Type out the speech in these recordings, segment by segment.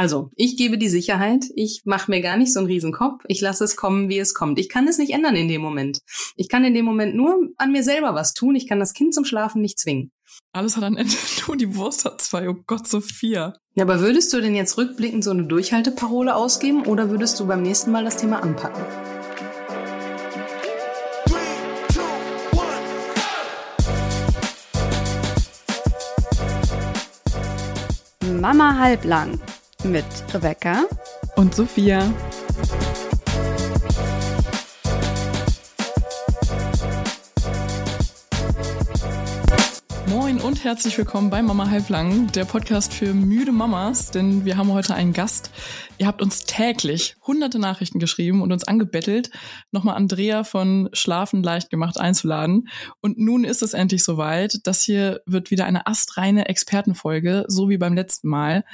Also, ich gebe die Sicherheit, ich mache mir gar nicht so einen riesen Kopf, ich lasse es kommen, wie es kommt. Ich kann es nicht ändern in dem Moment. Ich kann in dem Moment nur an mir selber was tun, ich kann das Kind zum Schlafen nicht zwingen. Alles hat ein Ende, nur die Wurst hat zwei, oh Gott, Sophia. Ja, aber würdest du denn jetzt rückblickend so eine Durchhalteparole ausgeben oder würdest du beim nächsten Mal das Thema anpacken? Mama halblang mit Rebecca und Sophia. Moin und herzlich willkommen bei Mama Halblang, der Podcast für müde Mamas, denn wir haben heute einen Gast. Ihr habt uns täglich hunderte Nachrichten geschrieben und uns angebettelt, nochmal Andrea von Schlafen leicht gemacht einzuladen. Und nun ist es endlich soweit. Das hier wird wieder eine astreine Expertenfolge, so wie beim letzten Mal.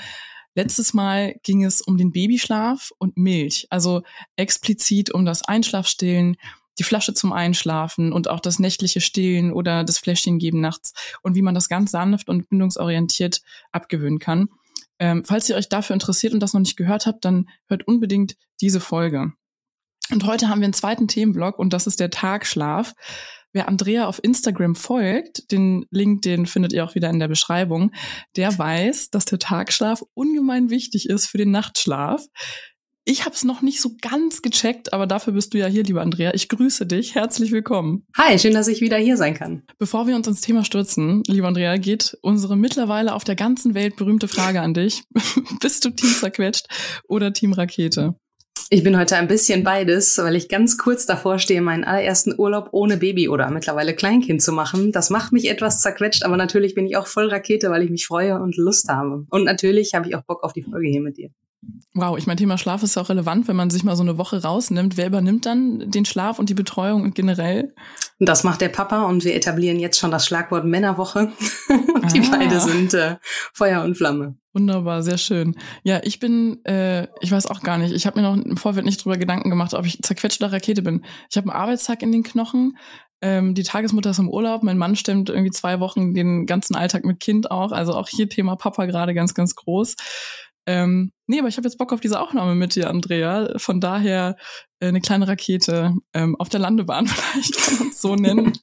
Letztes Mal ging es um den Babyschlaf und Milch, also explizit um das Einschlafstillen, die Flasche zum Einschlafen und auch das nächtliche Stillen oder das Fläschchen geben nachts und wie man das ganz sanft und bindungsorientiert abgewöhnen kann. Ähm, falls ihr euch dafür interessiert und das noch nicht gehört habt, dann hört unbedingt diese Folge. Und heute haben wir einen zweiten Themenblock und das ist der Tagschlaf. Wer Andrea auf Instagram folgt, den Link, den findet ihr auch wieder in der Beschreibung, der weiß, dass der Tagschlaf ungemein wichtig ist für den Nachtschlaf. Ich habe es noch nicht so ganz gecheckt, aber dafür bist du ja hier, lieber Andrea. Ich grüße dich. Herzlich willkommen. Hi, schön, dass ich wieder hier sein kann. Bevor wir uns ins Thema stürzen, lieber Andrea, geht unsere mittlerweile auf der ganzen Welt berühmte Frage an dich. bist du Team zerquetscht oder Team Rakete? Ich bin heute ein bisschen beides, weil ich ganz kurz davor stehe, meinen allerersten Urlaub ohne Baby oder mittlerweile Kleinkind zu machen. Das macht mich etwas zerquetscht, aber natürlich bin ich auch voll Rakete, weil ich mich freue und Lust habe. Und natürlich habe ich auch Bock auf die Folge hier mit dir. Wow, ich meine, Thema Schlaf ist ja auch relevant, wenn man sich mal so eine Woche rausnimmt. Wer übernimmt dann den Schlaf und die Betreuung und generell? Das macht der Papa und wir etablieren jetzt schon das Schlagwort Männerwoche. die ah. beide sind äh, Feuer und Flamme. Wunderbar, sehr schön. Ja, ich bin, äh, ich weiß auch gar nicht, ich habe mir noch im Vorfeld nicht drüber Gedanken gemacht, ob ich zerquetschte Rakete bin. Ich habe einen Arbeitstag in den Knochen, ähm, die Tagesmutter ist im Urlaub, mein Mann stemmt irgendwie zwei Wochen den ganzen Alltag mit Kind auch, also auch hier Thema Papa gerade ganz, ganz groß. Ähm, nee, aber ich habe jetzt Bock auf diese Aufnahme mit dir, Andrea. Von daher äh, eine kleine Rakete ähm, auf der Landebahn vielleicht kann man es so nennen.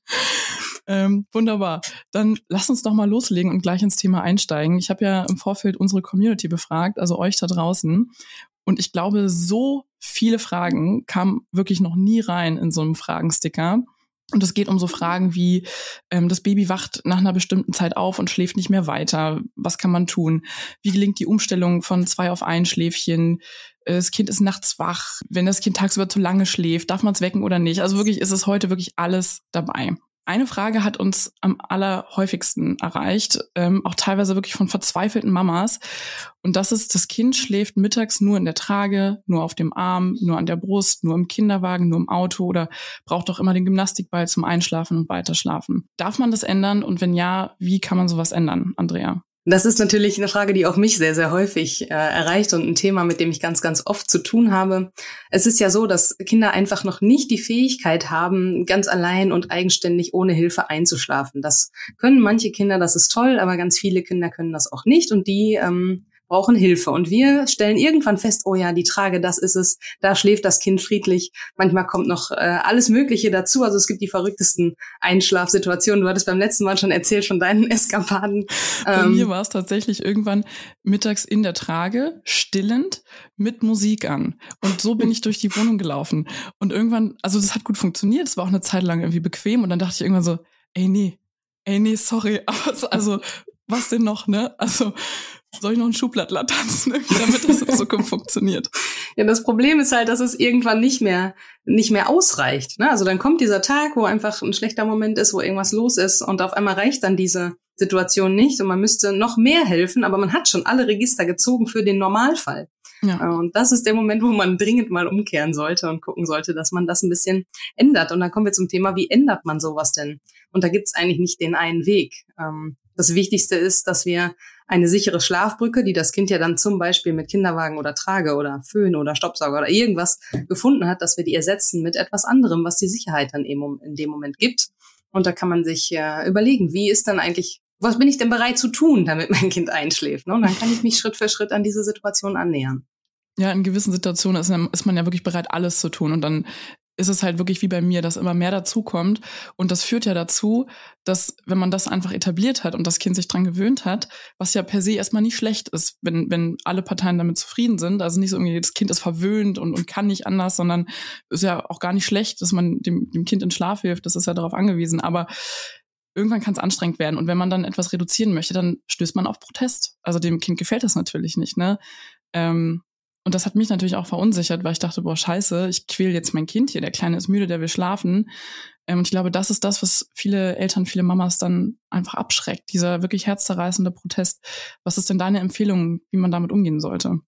Ähm, wunderbar. Dann lass uns doch mal loslegen und gleich ins Thema einsteigen. Ich habe ja im Vorfeld unsere Community befragt, also euch da draußen. Und ich glaube, so viele Fragen kamen wirklich noch nie rein in so einem Fragensticker. Und es geht um so Fragen wie, ähm, das Baby wacht nach einer bestimmten Zeit auf und schläft nicht mehr weiter. Was kann man tun? Wie gelingt die Umstellung von zwei auf ein Schläfchen? Äh, das Kind ist nachts wach. Wenn das Kind tagsüber zu lange schläft, darf man es wecken oder nicht? Also wirklich ist es heute wirklich alles dabei. Eine Frage hat uns am allerhäufigsten erreicht, ähm, auch teilweise wirklich von verzweifelten Mamas. Und das ist, das Kind schläft mittags nur in der Trage, nur auf dem Arm, nur an der Brust, nur im Kinderwagen, nur im Auto oder braucht doch immer den Gymnastikball zum Einschlafen und Weiterschlafen. Darf man das ändern? Und wenn ja, wie kann man sowas ändern, Andrea? Das ist natürlich eine Frage, die auch mich sehr, sehr häufig äh, erreicht und ein Thema, mit dem ich ganz, ganz oft zu tun habe. Es ist ja so, dass Kinder einfach noch nicht die Fähigkeit haben, ganz allein und eigenständig ohne Hilfe einzuschlafen. Das können manche Kinder, das ist toll, aber ganz viele Kinder können das auch nicht und die ähm, brauchen Hilfe. Und wir stellen irgendwann fest, oh ja, die Trage, das ist es, da schläft das Kind friedlich. Manchmal kommt noch äh, alles Mögliche dazu. Also es gibt die verrücktesten Einschlafsituationen. Du hattest beim letzten Mal schon erzählt von deinen Eskapaden. Bei ähm, mir war es tatsächlich irgendwann mittags in der Trage, stillend, mit Musik an. Und so bin ich durch die Wohnung gelaufen. Und irgendwann, also das hat gut funktioniert. Es war auch eine Zeit lang irgendwie bequem. Und dann dachte ich irgendwann so, ey, nee, ey, nee, sorry. Aber also, was denn noch, ne? Also, soll ich noch ein Schublattler tanzen, damit das in Zukunft funktioniert? Ja, das Problem ist halt, dass es irgendwann nicht mehr, nicht mehr ausreicht. Ne? Also dann kommt dieser Tag, wo einfach ein schlechter Moment ist, wo irgendwas los ist und auf einmal reicht dann diese Situation nicht und man müsste noch mehr helfen, aber man hat schon alle Register gezogen für den Normalfall. Ja. Äh, und das ist der Moment, wo man dringend mal umkehren sollte und gucken sollte, dass man das ein bisschen ändert. Und dann kommen wir zum Thema, wie ändert man sowas denn? Und da gibt's eigentlich nicht den einen Weg. Ähm, das Wichtigste ist, dass wir eine sichere Schlafbrücke, die das Kind ja dann zum Beispiel mit Kinderwagen oder Trage oder Föhn oder Staubsauger oder irgendwas gefunden hat, dass wir die ersetzen mit etwas anderem, was die Sicherheit dann eben in dem Moment gibt. Und da kann man sich äh, überlegen, wie ist dann eigentlich was bin ich denn bereit zu tun, damit mein Kind einschläft? Ne? Und dann kann ich mich Schritt für Schritt an diese Situation annähern. Ja, in gewissen Situationen ist, ist man ja wirklich bereit, alles zu tun. Und dann ist es halt wirklich wie bei mir, dass immer mehr dazukommt. Und das führt ja dazu, dass wenn man das einfach etabliert hat und das Kind sich dran gewöhnt hat, was ja per se erstmal nicht schlecht ist, wenn, wenn alle Parteien damit zufrieden sind. Also nicht so irgendwie, das Kind ist verwöhnt und, und kann nicht anders, sondern ist ja auch gar nicht schlecht, dass man dem, dem Kind in Schlaf hilft. Das ist ja darauf angewiesen. Aber irgendwann kann es anstrengend werden. Und wenn man dann etwas reduzieren möchte, dann stößt man auf Protest. Also dem Kind gefällt das natürlich nicht, ne? Ähm, und das hat mich natürlich auch verunsichert, weil ich dachte, boah, scheiße, ich quäl jetzt mein Kind hier, der Kleine ist müde, der will schlafen. Ähm, und ich glaube, das ist das, was viele Eltern, viele Mamas dann einfach abschreckt, dieser wirklich herzzerreißende Protest. Was ist denn deine Empfehlung, wie man damit umgehen sollte?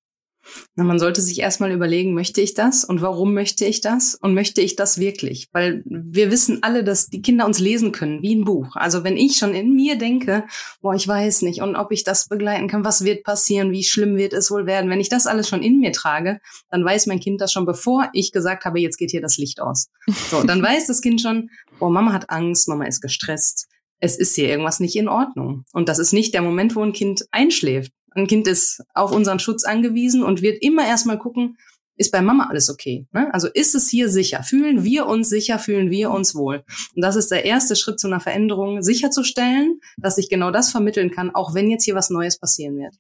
Na, man sollte sich erstmal überlegen, möchte ich das und warum möchte ich das und möchte ich das wirklich? Weil wir wissen alle, dass die Kinder uns lesen können, wie ein Buch. Also wenn ich schon in mir denke, boah, ich weiß nicht und ob ich das begleiten kann, was wird passieren, wie schlimm wird es wohl werden, wenn ich das alles schon in mir trage, dann weiß mein Kind das schon, bevor ich gesagt habe, jetzt geht hier das Licht aus. So, dann weiß das Kind schon, boah, Mama hat Angst, Mama ist gestresst es ist hier irgendwas nicht in Ordnung. Und das ist nicht der Moment, wo ein Kind einschläft. Ein Kind ist auf unseren Schutz angewiesen und wird immer erstmal gucken, ist bei Mama alles okay? Ne? Also ist es hier sicher? Fühlen wir uns sicher? Fühlen wir uns wohl? Und das ist der erste Schritt zu einer Veränderung, sicherzustellen, dass ich genau das vermitteln kann, auch wenn jetzt hier was Neues passieren wird.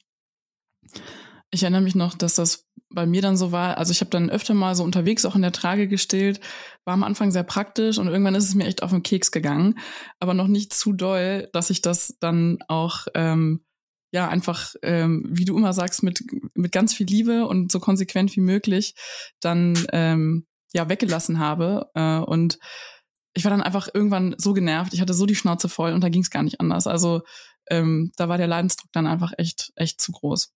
Ich erinnere mich noch, dass das bei mir dann so war. Also ich habe dann öfter mal so unterwegs auch in der Trage gestillt, war am Anfang sehr praktisch und irgendwann ist es mir echt auf den Keks gegangen, aber noch nicht zu doll, dass ich das dann auch ähm, ja einfach, ähm, wie du immer sagst, mit, mit ganz viel Liebe und so konsequent wie möglich dann ähm, ja weggelassen habe. Äh, und ich war dann einfach irgendwann so genervt, ich hatte so die Schnauze voll und da ging es gar nicht anders. Also ähm, da war der Leidensdruck dann einfach echt, echt zu groß.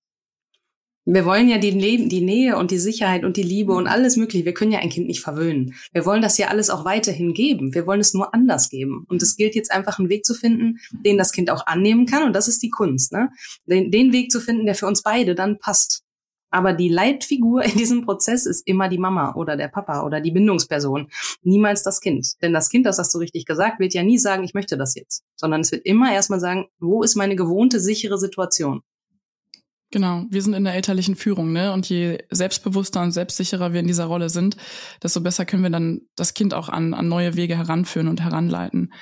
Wir wollen ja die, die Nähe und die Sicherheit und die Liebe und alles Mögliche. Wir können ja ein Kind nicht verwöhnen. Wir wollen das ja alles auch weiterhin geben. Wir wollen es nur anders geben. Und es gilt jetzt einfach einen Weg zu finden, den das Kind auch annehmen kann. Und das ist die Kunst. Ne? Den, den Weg zu finden, der für uns beide dann passt. Aber die Leitfigur in diesem Prozess ist immer die Mama oder der Papa oder die Bindungsperson. Niemals das Kind. Denn das Kind, das hast du richtig gesagt, wird ja nie sagen, ich möchte das jetzt. Sondern es wird immer erstmal sagen, wo ist meine gewohnte, sichere Situation? Genau, wir sind in der elterlichen Führung, ne? Und je selbstbewusster und selbstsicherer wir in dieser Rolle sind, desto besser können wir dann das Kind auch an, an neue Wege heranführen und heranleiten.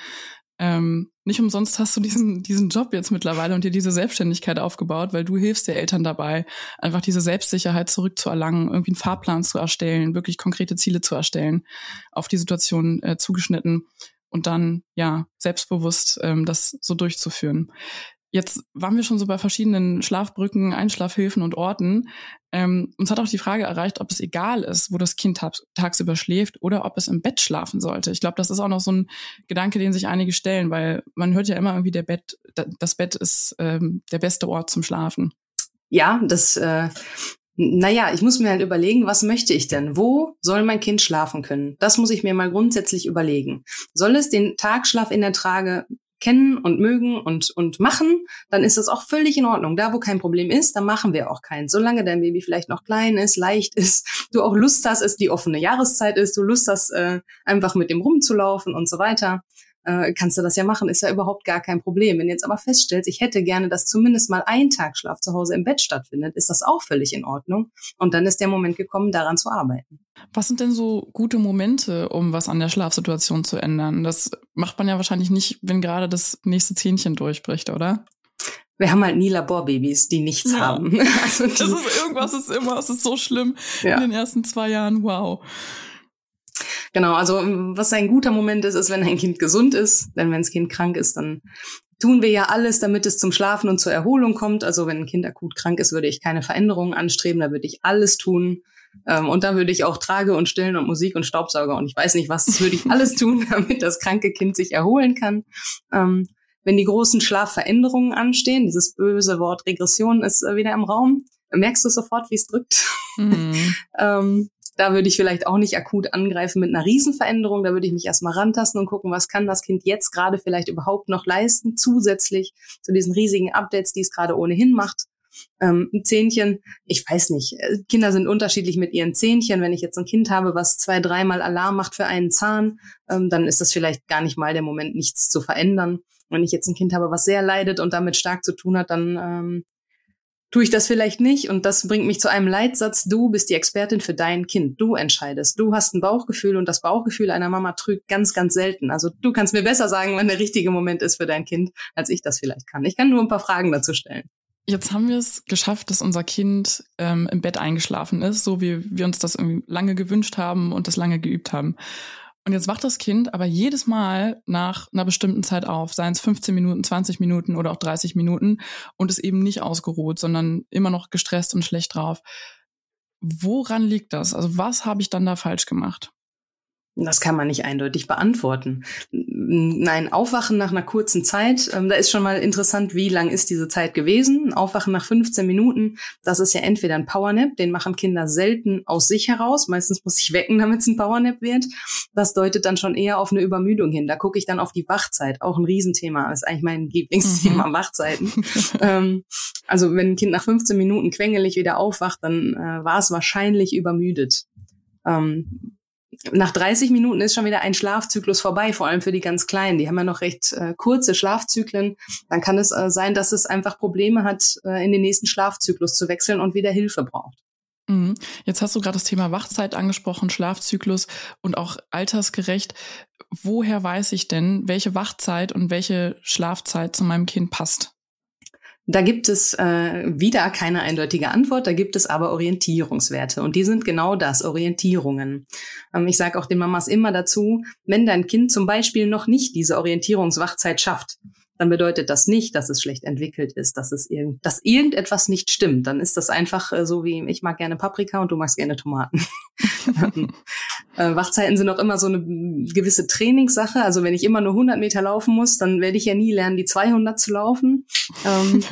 Ähm, nicht umsonst hast du diesen, diesen Job jetzt mittlerweile und dir diese Selbstständigkeit aufgebaut, weil du hilfst der Eltern dabei, einfach diese Selbstsicherheit zurückzuerlangen, irgendwie einen Fahrplan zu erstellen, wirklich konkrete Ziele zu erstellen, auf die Situation äh, zugeschnitten und dann ja selbstbewusst ähm, das so durchzuführen. Jetzt waren wir schon so bei verschiedenen Schlafbrücken, Einschlafhilfen und Orten. Ähm, uns hat auch die Frage erreicht, ob es egal ist, wo das Kind tagsüber schläft oder ob es im Bett schlafen sollte. Ich glaube, das ist auch noch so ein Gedanke, den sich einige stellen, weil man hört ja immer irgendwie, der Bett, das Bett ist ähm, der beste Ort zum Schlafen. Ja, das, äh, naja, ich muss mir halt überlegen, was möchte ich denn? Wo soll mein Kind schlafen können? Das muss ich mir mal grundsätzlich überlegen. Soll es den Tagschlaf in der Trage kennen und mögen und, und machen, dann ist das auch völlig in Ordnung. Da, wo kein Problem ist, da machen wir auch keins. Solange dein Baby vielleicht noch klein ist, leicht ist, du auch Lust hast, es die offene Jahreszeit ist, du Lust hast, äh, einfach mit dem rumzulaufen und so weiter, äh, kannst du das ja machen, ist ja überhaupt gar kein Problem. Wenn du jetzt aber feststellst, ich hätte gerne, dass zumindest mal ein Tagschlaf zu Hause im Bett stattfindet, ist das auch völlig in Ordnung. Und dann ist der Moment gekommen, daran zu arbeiten. Was sind denn so gute Momente, um was an der Schlafsituation zu ändern? Das macht man ja wahrscheinlich nicht, wenn gerade das nächste Zähnchen durchbricht, oder? Wir haben halt nie Laborbabys, die nichts ja. haben. Also die, das ist irgendwas ist immer, es ist so schlimm ja. in den ersten zwei Jahren. Wow. Genau, also ähm, was ein guter Moment ist, ist, wenn ein Kind gesund ist. Denn wenn das Kind krank ist, dann tun wir ja alles, damit es zum Schlafen und zur Erholung kommt. Also wenn ein Kind akut krank ist, würde ich keine Veränderungen anstreben, da würde ich alles tun. Ähm, und da würde ich auch Trage und Stillen und Musik und Staubsauger und ich weiß nicht was, das würde ich alles tun, damit das kranke Kind sich erholen kann. Ähm, wenn die großen Schlafveränderungen anstehen, dieses böse Wort Regression ist äh, wieder im Raum, merkst du sofort, wie es drückt. Mhm. ähm, da würde ich vielleicht auch nicht akut angreifen mit einer Riesenveränderung. Da würde ich mich erstmal rantasten und gucken, was kann das Kind jetzt gerade vielleicht überhaupt noch leisten, zusätzlich zu diesen riesigen Updates, die es gerade ohnehin macht. Ähm, ein Zähnchen, ich weiß nicht, äh, Kinder sind unterschiedlich mit ihren Zähnchen. Wenn ich jetzt ein Kind habe, was zwei, dreimal Alarm macht für einen Zahn, ähm, dann ist das vielleicht gar nicht mal der Moment, nichts zu verändern. Wenn ich jetzt ein Kind habe, was sehr leidet und damit stark zu tun hat, dann ähm, tue ich das vielleicht nicht. Und das bringt mich zu einem Leitsatz, du bist die Expertin für dein Kind. Du entscheidest. Du hast ein Bauchgefühl und das Bauchgefühl einer Mama trügt ganz, ganz selten. Also du kannst mir besser sagen, wann der richtige Moment ist für dein Kind, als ich das vielleicht kann. Ich kann nur ein paar Fragen dazu stellen. Jetzt haben wir es geschafft, dass unser Kind ähm, im Bett eingeschlafen ist, so wie wir uns das lange gewünscht haben und das lange geübt haben. Und jetzt wacht das Kind aber jedes Mal nach einer bestimmten Zeit auf, seien es 15 Minuten, 20 Minuten oder auch 30 Minuten und ist eben nicht ausgeruht, sondern immer noch gestresst und schlecht drauf. Woran liegt das? Also was habe ich dann da falsch gemacht? Das kann man nicht eindeutig beantworten. Nein, Aufwachen nach einer kurzen Zeit, ähm, da ist schon mal interessant, wie lang ist diese Zeit gewesen. Aufwachen nach 15 Minuten, das ist ja entweder ein Powernap, den machen Kinder selten aus sich heraus. Meistens muss ich wecken, damit es ein Powernap wird. Das deutet dann schon eher auf eine Übermüdung hin. Da gucke ich dann auf die Wachzeit, auch ein Riesenthema. Das ist eigentlich mein Lieblingsthema, mhm. Wachzeiten. ähm, also wenn ein Kind nach 15 Minuten quengelig wieder aufwacht, dann äh, war es wahrscheinlich übermüdet. Ähm, nach 30 Minuten ist schon wieder ein Schlafzyklus vorbei, vor allem für die ganz Kleinen. Die haben ja noch recht äh, kurze Schlafzyklen. Dann kann es äh, sein, dass es einfach Probleme hat, äh, in den nächsten Schlafzyklus zu wechseln und wieder Hilfe braucht. Mhm. Jetzt hast du gerade das Thema Wachzeit angesprochen, Schlafzyklus und auch altersgerecht. Woher weiß ich denn, welche Wachzeit und welche Schlafzeit zu meinem Kind passt? Da gibt es äh, wieder keine eindeutige Antwort, da gibt es aber Orientierungswerte und die sind genau das, Orientierungen. Ähm, ich sage auch den Mamas immer dazu, wenn dein Kind zum Beispiel noch nicht diese Orientierungswachzeit schafft, dann bedeutet das nicht, dass es schlecht entwickelt ist, dass es irgend, dass irgendetwas nicht stimmt. Dann ist das einfach äh, so wie ich mag gerne Paprika und du magst gerne Tomaten. äh, Wachzeiten sind auch immer so eine gewisse Trainingssache. Also wenn ich immer nur 100 Meter laufen muss, dann werde ich ja nie lernen, die 200 zu laufen. Ähm,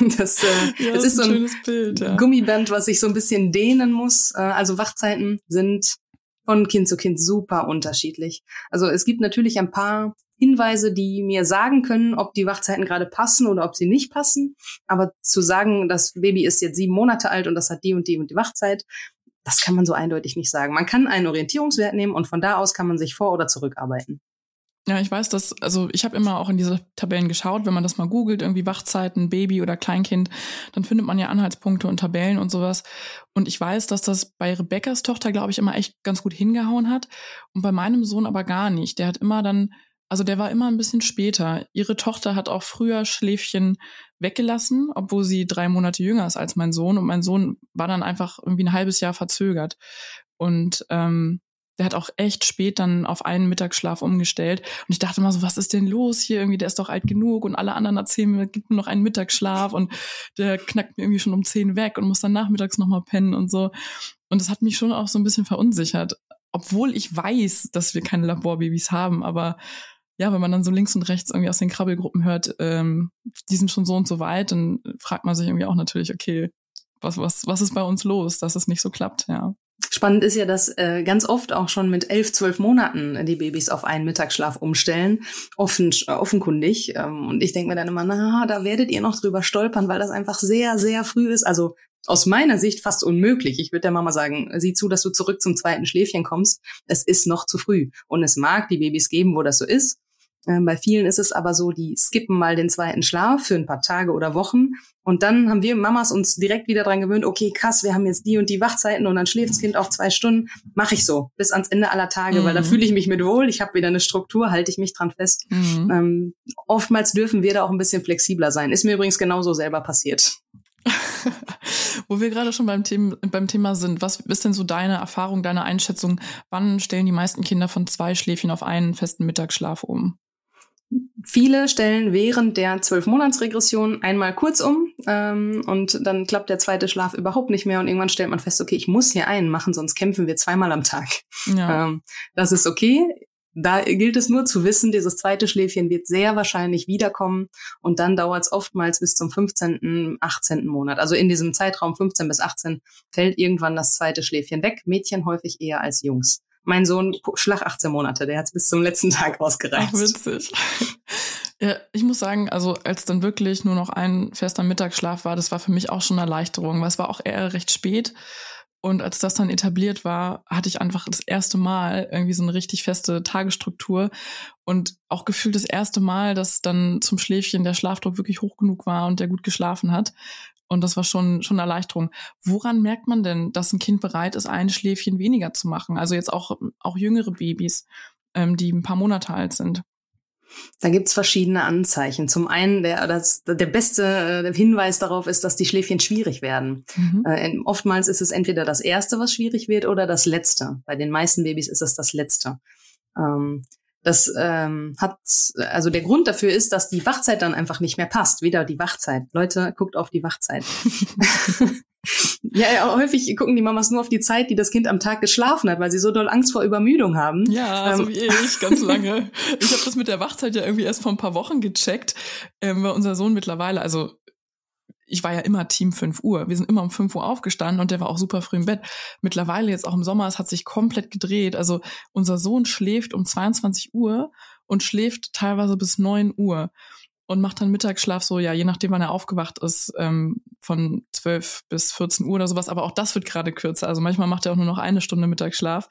das, äh, ja, das ist so ein, Bild, ja. Gummiband, was ich so ein bisschen dehnen muss. Äh, also Wachzeiten sind von Kind zu Kind super unterschiedlich. Also es gibt natürlich ein paar Hinweise, die mir sagen können, ob die Wachzeiten gerade passen oder ob sie nicht passen. Aber zu sagen, das Baby ist jetzt sieben Monate alt und das hat die und die und die Wachzeit, das kann man so eindeutig nicht sagen. Man kann einen Orientierungswert nehmen und von da aus kann man sich vor- oder zurückarbeiten. Ja, ich weiß, dass, also ich habe immer auch in diese Tabellen geschaut, wenn man das mal googelt, irgendwie Wachzeiten, Baby oder Kleinkind, dann findet man ja Anhaltspunkte und Tabellen und sowas. Und ich weiß, dass das bei Rebecca's Tochter, glaube ich, immer echt ganz gut hingehauen hat und bei meinem Sohn aber gar nicht. Der hat immer dann also der war immer ein bisschen später. Ihre Tochter hat auch früher Schläfchen weggelassen, obwohl sie drei Monate jünger ist als mein Sohn. Und mein Sohn war dann einfach irgendwie ein halbes Jahr verzögert. Und ähm, der hat auch echt spät dann auf einen Mittagsschlaf umgestellt. Und ich dachte mal so, was ist denn los hier? Irgendwie, der ist doch alt genug und alle anderen erzählen mir, gibt mir noch einen Mittagsschlaf und der knackt mir irgendwie schon um zehn weg und muss dann nachmittags nochmal pennen und so. Und das hat mich schon auch so ein bisschen verunsichert. Obwohl ich weiß, dass wir keine Laborbabys haben, aber ja, wenn man dann so links und rechts irgendwie aus den Krabbelgruppen hört, ähm, die sind schon so und so weit, dann fragt man sich irgendwie auch natürlich, okay, was, was, was ist bei uns los, dass es nicht so klappt, ja. Spannend ist ja, dass äh, ganz oft auch schon mit elf, zwölf Monaten die Babys auf einen Mittagsschlaf umstellen, offen, äh, offenkundig. Ähm, und ich denke mir dann immer, na, da werdet ihr noch drüber stolpern, weil das einfach sehr, sehr früh ist. Also aus meiner Sicht fast unmöglich. Ich würde der Mama sagen, sieh zu, dass du zurück zum zweiten Schläfchen kommst. Es ist noch zu früh. Und es mag die Babys geben, wo das so ist. Ähm, bei vielen ist es aber so, die skippen mal den zweiten Schlaf für ein paar Tage oder Wochen. Und dann haben wir Mamas uns direkt wieder dran gewöhnt, okay, krass, wir haben jetzt die und die Wachzeiten und dann schläft das Kind auch zwei Stunden. Mache ich so, bis ans Ende aller Tage, mhm. weil da mhm. fühle ich mich mit wohl, ich habe wieder eine Struktur, halte ich mich dran fest. Mhm. Ähm, oftmals dürfen wir da auch ein bisschen flexibler sein. Ist mir übrigens genauso selber passiert. Wo wir gerade schon beim Thema, beim Thema sind, was ist denn so deine Erfahrung, deine Einschätzung? Wann stellen die meisten Kinder von zwei Schläfchen auf einen festen Mittagsschlaf um? Viele stellen während der Zwölf-Monats-Regression einmal kurz um ähm, und dann klappt der zweite Schlaf überhaupt nicht mehr und irgendwann stellt man fest, okay, ich muss hier einen machen, sonst kämpfen wir zweimal am Tag. Ja. Ähm, das ist okay. Da gilt es nur zu wissen, dieses zweite Schläfchen wird sehr wahrscheinlich wiederkommen und dann dauert es oftmals bis zum 15., 18. Monat. Also in diesem Zeitraum 15 bis 18 fällt irgendwann das zweite Schläfchen weg. Mädchen häufig eher als Jungs. Mein Sohn, Schlag 18 Monate, der hat es bis zum letzten Tag ausgereicht. Ach, witzig. Ja, ich muss sagen, also als dann wirklich nur noch ein fester Mittagsschlaf war, das war für mich auch schon eine Erleichterung, weil es war auch eher recht spät. Und als das dann etabliert war, hatte ich einfach das erste Mal irgendwie so eine richtig feste Tagesstruktur und auch gefühlt das erste Mal, dass dann zum Schläfchen der Schlafdruck wirklich hoch genug war und der gut geschlafen hat. Und das war schon, schon eine Erleichterung. Woran merkt man denn, dass ein Kind bereit ist, ein Schläfchen weniger zu machen? Also jetzt auch, auch jüngere Babys, ähm, die ein paar Monate alt sind. Da gibt's verschiedene Anzeichen. Zum einen, der, das, der beste äh, Hinweis darauf ist, dass die Schläfchen schwierig werden. Mhm. Äh, oftmals ist es entweder das erste, was schwierig wird, oder das letzte. Bei den meisten Babys ist es das letzte. Ähm, das ähm, hat, also der Grund dafür ist, dass die Wachzeit dann einfach nicht mehr passt. Wieder die Wachzeit. Leute, guckt auf die Wachzeit. ja, ja, häufig gucken die Mamas nur auf die Zeit, die das Kind am Tag geschlafen hat, weil sie so doll Angst vor Übermüdung haben. Ja, ähm, so wie ich, ganz lange. ich habe das mit der Wachzeit ja irgendwie erst vor ein paar Wochen gecheckt, ähm, weil unser Sohn mittlerweile, also ich war ja immer Team 5 Uhr. Wir sind immer um 5 Uhr aufgestanden und der war auch super früh im Bett. Mittlerweile jetzt auch im Sommer, es hat sich komplett gedreht. Also unser Sohn schläft um 22 Uhr und schläft teilweise bis 9 Uhr und macht dann Mittagsschlaf so, ja, je nachdem, wann er aufgewacht ist, ähm, von 12 bis 14 Uhr oder sowas. Aber auch das wird gerade kürzer. Also manchmal macht er auch nur noch eine Stunde Mittagsschlaf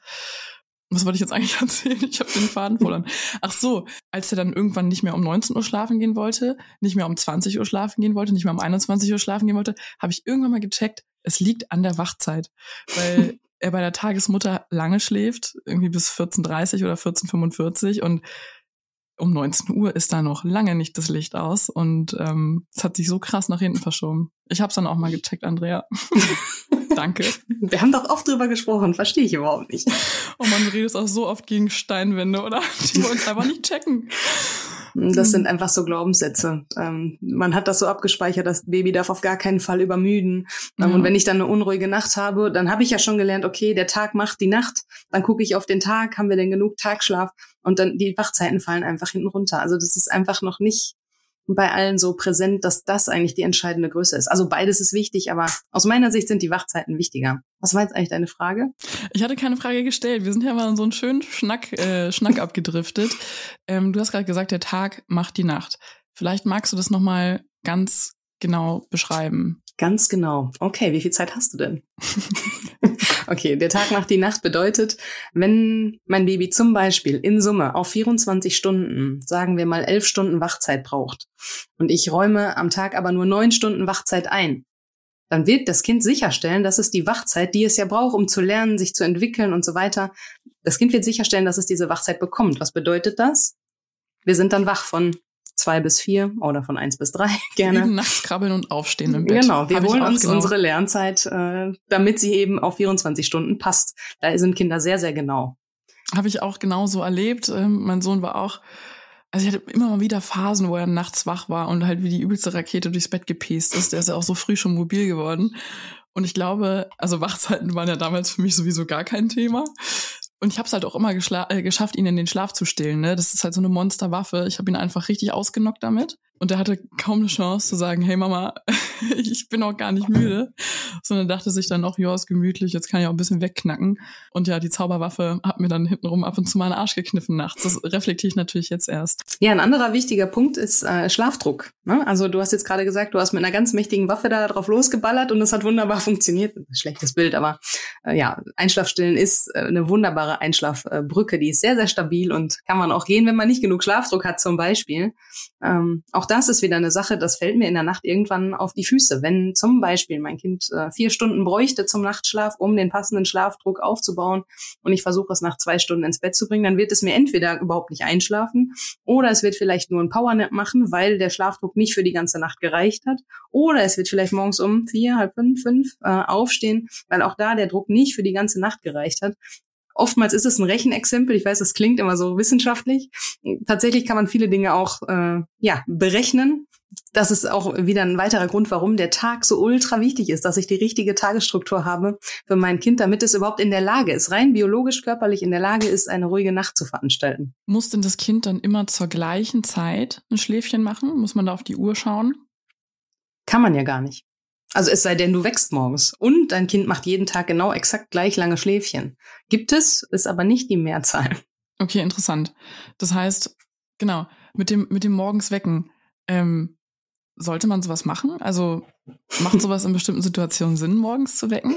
was wollte ich jetzt eigentlich erzählen? Ich habe den Faden verloren. Ach so, als er dann irgendwann nicht mehr um 19 Uhr schlafen gehen wollte, nicht mehr um 20 Uhr schlafen gehen wollte, nicht mehr um 21 Uhr schlafen gehen wollte, habe ich irgendwann mal gecheckt, es liegt an der Wachzeit, weil er bei der Tagesmutter lange schläft, irgendwie bis 14.30 oder 14.45 und um 19 Uhr ist da noch lange nicht das Licht aus und ähm, es hat sich so krass nach hinten verschoben. Ich habe es dann auch mal gecheckt, Andrea. Danke. Wir haben doch oft drüber gesprochen, verstehe ich überhaupt nicht. Oh man, du redest auch so oft gegen Steinwände, oder? Die wir uns einfach nicht checken. Das sind einfach so Glaubenssätze. Ähm, man hat das so abgespeichert, das Baby darf auf gar keinen Fall übermüden. Ja. Und wenn ich dann eine unruhige Nacht habe, dann habe ich ja schon gelernt, okay, der Tag macht die Nacht. Dann gucke ich auf den Tag, haben wir denn genug Tagschlaf? Und dann die Wachzeiten fallen einfach hinten runter. Also das ist einfach noch nicht bei allen so präsent, dass das eigentlich die entscheidende Größe ist. Also beides ist wichtig, aber aus meiner Sicht sind die Wachzeiten wichtiger. Was war jetzt eigentlich deine Frage? Ich hatte keine Frage gestellt. Wir sind ja mal so einen schönen Schnack, äh, Schnack abgedriftet. Ähm, du hast gerade gesagt, der Tag macht die Nacht. Vielleicht magst du das nochmal ganz genau beschreiben. Ganz genau. Okay, wie viel Zeit hast du denn? okay, der Tag macht die Nacht bedeutet, wenn mein Baby zum Beispiel in Summe auf 24 Stunden, sagen wir mal 11 Stunden Wachzeit braucht und ich räume am Tag aber nur 9 Stunden Wachzeit ein, dann wird das Kind sicherstellen, dass es die Wachzeit, die es ja braucht, um zu lernen, sich zu entwickeln und so weiter, das Kind wird sicherstellen, dass es diese Wachzeit bekommt. Was bedeutet das? Wir sind dann wach von zwei bis vier oder von eins bis drei gerne. Eben nachts krabbeln und aufstehen im Bett. Genau, wir Hab holen uns genau. unsere Lernzeit, äh, damit sie eben auf 24 Stunden passt. Da sind Kinder sehr, sehr genau. Habe ich auch genauso erlebt. Ähm, mein Sohn war auch, also ich hatte immer mal wieder Phasen, wo er nachts wach war und halt wie die übelste Rakete durchs Bett gepest ist. Der ist ja auch so früh schon mobil geworden. Und ich glaube, also Wachzeiten waren ja damals für mich sowieso gar kein Thema. Und ich habe es halt auch immer äh, geschafft, ihn in den Schlaf zu stillen. Ne? Das ist halt so eine Monsterwaffe. Ich habe ihn einfach richtig ausgenockt damit. Und er hatte kaum eine Chance zu sagen, hey Mama, ich bin auch gar nicht müde. Sondern dachte sich dann auch, ja, ist gemütlich, jetzt kann ich auch ein bisschen wegknacken. Und ja, die Zauberwaffe hat mir dann hintenrum ab und zu mal einen Arsch gekniffen nachts. Das reflektiere ich natürlich jetzt erst. Ja, ein anderer wichtiger Punkt ist äh, Schlafdruck. Ne? Also du hast jetzt gerade gesagt, du hast mit einer ganz mächtigen Waffe da drauf losgeballert und das hat wunderbar funktioniert. Schlechtes Bild, aber äh, ja, Einschlafstillen ist äh, eine wunderbare Einschlafbrücke. Die ist sehr, sehr stabil und kann man auch gehen, wenn man nicht genug Schlafdruck hat zum Beispiel. Ähm, auch das ist wieder eine Sache, das fällt mir in der Nacht irgendwann auf die Füße. Wenn zum Beispiel mein Kind äh, vier Stunden bräuchte zum Nachtschlaf, um den passenden Schlafdruck aufzubauen und ich versuche es nach zwei Stunden ins Bett zu bringen, dann wird es mir entweder überhaupt nicht einschlafen oder es wird vielleicht nur ein Powernap machen, weil der Schlafdruck nicht für die ganze Nacht gereicht hat oder es wird vielleicht morgens um vier, halb fünf, fünf äh, aufstehen, weil auch da der Druck nicht für die ganze Nacht gereicht hat. Oftmals ist es ein Rechenexempel. Ich weiß, das klingt immer so wissenschaftlich. Tatsächlich kann man viele Dinge auch äh, ja berechnen. Das ist auch wieder ein weiterer Grund, warum der Tag so ultra wichtig ist, dass ich die richtige Tagesstruktur habe für mein Kind, damit es überhaupt in der Lage ist, rein biologisch körperlich in der Lage ist, eine ruhige Nacht zu veranstalten. Muss denn das Kind dann immer zur gleichen Zeit ein Schläfchen machen? Muss man da auf die Uhr schauen? Kann man ja gar nicht. Also es sei denn, du wächst morgens und dein Kind macht jeden Tag genau exakt gleich lange Schläfchen. Gibt es, ist aber nicht die Mehrzahl. Okay, interessant. Das heißt, genau, mit dem, mit dem morgens wecken, ähm, sollte man sowas machen? Also macht sowas in bestimmten Situationen Sinn, morgens zu wecken?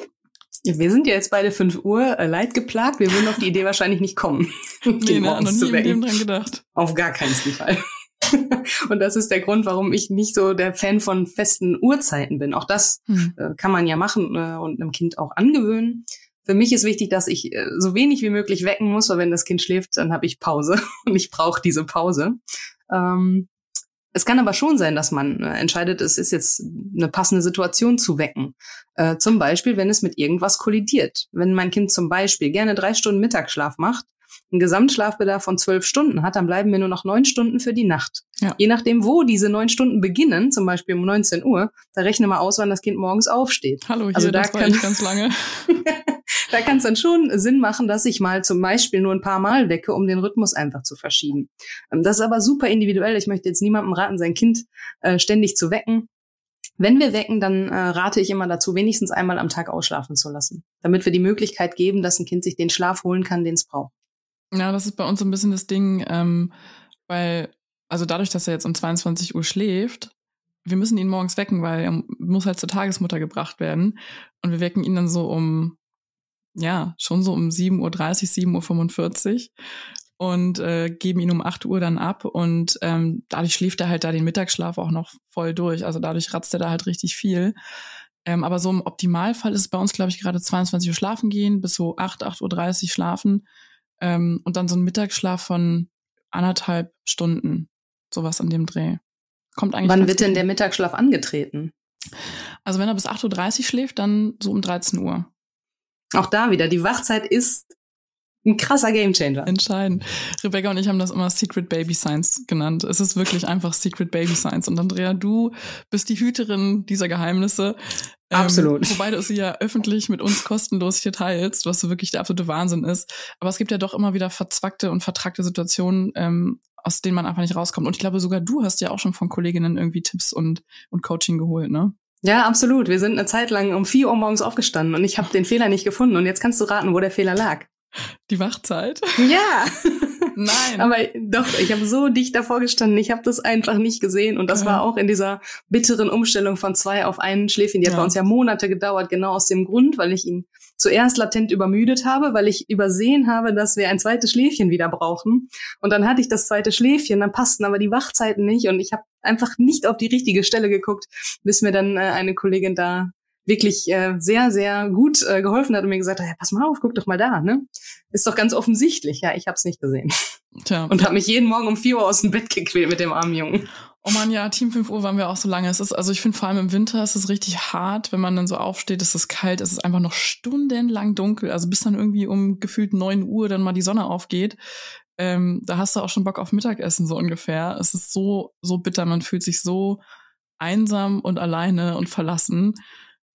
Wir sind ja jetzt beide 5 Uhr äh, leid geplagt. Wir würden auf die Idee wahrscheinlich nicht kommen. nee, ne, noch nie im Leben dran gedacht. Auf gar keinen Fall. und das ist der Grund, warum ich nicht so der Fan von festen Uhrzeiten bin. Auch das hm. äh, kann man ja machen äh, und einem Kind auch angewöhnen. Für mich ist wichtig, dass ich äh, so wenig wie möglich wecken muss, weil wenn das Kind schläft, dann habe ich Pause und ich brauche diese Pause. Ähm, es kann aber schon sein, dass man äh, entscheidet, es ist jetzt eine passende Situation zu wecken. Äh, zum Beispiel, wenn es mit irgendwas kollidiert. Wenn mein Kind zum Beispiel gerne drei Stunden Mittagsschlaf macht, einen Gesamtschlafbedarf von zwölf Stunden hat, dann bleiben mir nur noch neun Stunden für die Nacht. Ja. Je nachdem, wo diese neun Stunden beginnen, zum Beispiel um 19 Uhr, da rechne mal aus, wann das Kind morgens aufsteht. Hallo, hier, also da das kann, ich ganz lange. da kann es dann schon Sinn machen, dass ich mal zum Beispiel nur ein paar Mal wecke, um den Rhythmus einfach zu verschieben. Ähm, das ist aber super individuell. Ich möchte jetzt niemandem raten, sein Kind äh, ständig zu wecken. Wenn wir wecken, dann äh, rate ich immer dazu, wenigstens einmal am Tag ausschlafen zu lassen, damit wir die Möglichkeit geben, dass ein Kind sich den Schlaf holen kann, den es braucht. Ja, das ist bei uns so ein bisschen das Ding, ähm, weil, also dadurch, dass er jetzt um 22 Uhr schläft, wir müssen ihn morgens wecken, weil er muss halt zur Tagesmutter gebracht werden. Und wir wecken ihn dann so um ja, schon so um 7.30 Uhr, 7.45 Uhr und äh, geben ihn um 8 Uhr dann ab und ähm, dadurch schläft er halt da den Mittagsschlaf auch noch voll durch. Also dadurch ratzt er da halt richtig viel. Ähm, aber so im Optimalfall ist es bei uns, glaube ich, gerade 22 Uhr schlafen gehen, bis so 8, 8.30 Uhr schlafen ähm, und dann so ein Mittagsschlaf von anderthalb Stunden, sowas an dem Dreh. Kommt eigentlich. Wann wird denn der Mittagsschlaf angetreten? Also wenn er bis 8.30 Uhr schläft, dann so um 13 Uhr. Auch da wieder, die Wachzeit ist ein krasser Gamechanger. Entscheidend. Rebecca und ich haben das immer Secret Baby Science genannt. Es ist wirklich einfach Secret Baby Science. Und Andrea, du bist die Hüterin dieser Geheimnisse. Ähm, Absolut. Wobei du sie ja öffentlich mit uns kostenlos hier teilst, was so wirklich der absolute Wahnsinn ist. Aber es gibt ja doch immer wieder verzwackte und vertrackte Situationen, ähm, aus denen man einfach nicht rauskommt. Und ich glaube, sogar du hast ja auch schon von Kolleginnen irgendwie Tipps und, und Coaching geholt, ne? Ja, absolut. Wir sind eine Zeit lang um vier Uhr morgens aufgestanden und ich habe den Fehler nicht gefunden. Und jetzt kannst du raten, wo der Fehler lag. Die Wachzeit? Ja. Nein. Aber doch, ich habe so dicht davor gestanden, ich habe das einfach nicht gesehen. Und das ja. war auch in dieser bitteren Umstellung von zwei auf einen Schläfchen. Die hat ja. bei uns ja Monate gedauert, genau aus dem Grund, weil ich ihn zuerst latent übermüdet habe, weil ich übersehen habe, dass wir ein zweites Schläfchen wieder brauchen. Und dann hatte ich das zweite Schläfchen, dann passten aber die Wachzeiten nicht und ich habe einfach nicht auf die richtige Stelle geguckt, bis mir dann äh, eine Kollegin da wirklich äh, sehr, sehr gut äh, geholfen hat und mir gesagt hat, ja, pass mal auf, guck doch mal da, ne? Ist doch ganz offensichtlich. Ja, ich habe es nicht gesehen. Tja. Und habe mich jeden Morgen um vier Uhr aus dem Bett gequält mit dem armen Jungen. Oh man, ja, Team 5 Uhr waren wir auch so lange. Es ist, also ich finde vor allem im Winter ist es richtig hart, wenn man dann so aufsteht, es ist kalt, es ist einfach noch stundenlang dunkel. Also bis dann irgendwie um gefühlt neun Uhr dann mal die Sonne aufgeht. Ähm, da hast du auch schon Bock auf Mittagessen, so ungefähr. Es ist so, so bitter, man fühlt sich so einsam und alleine und verlassen.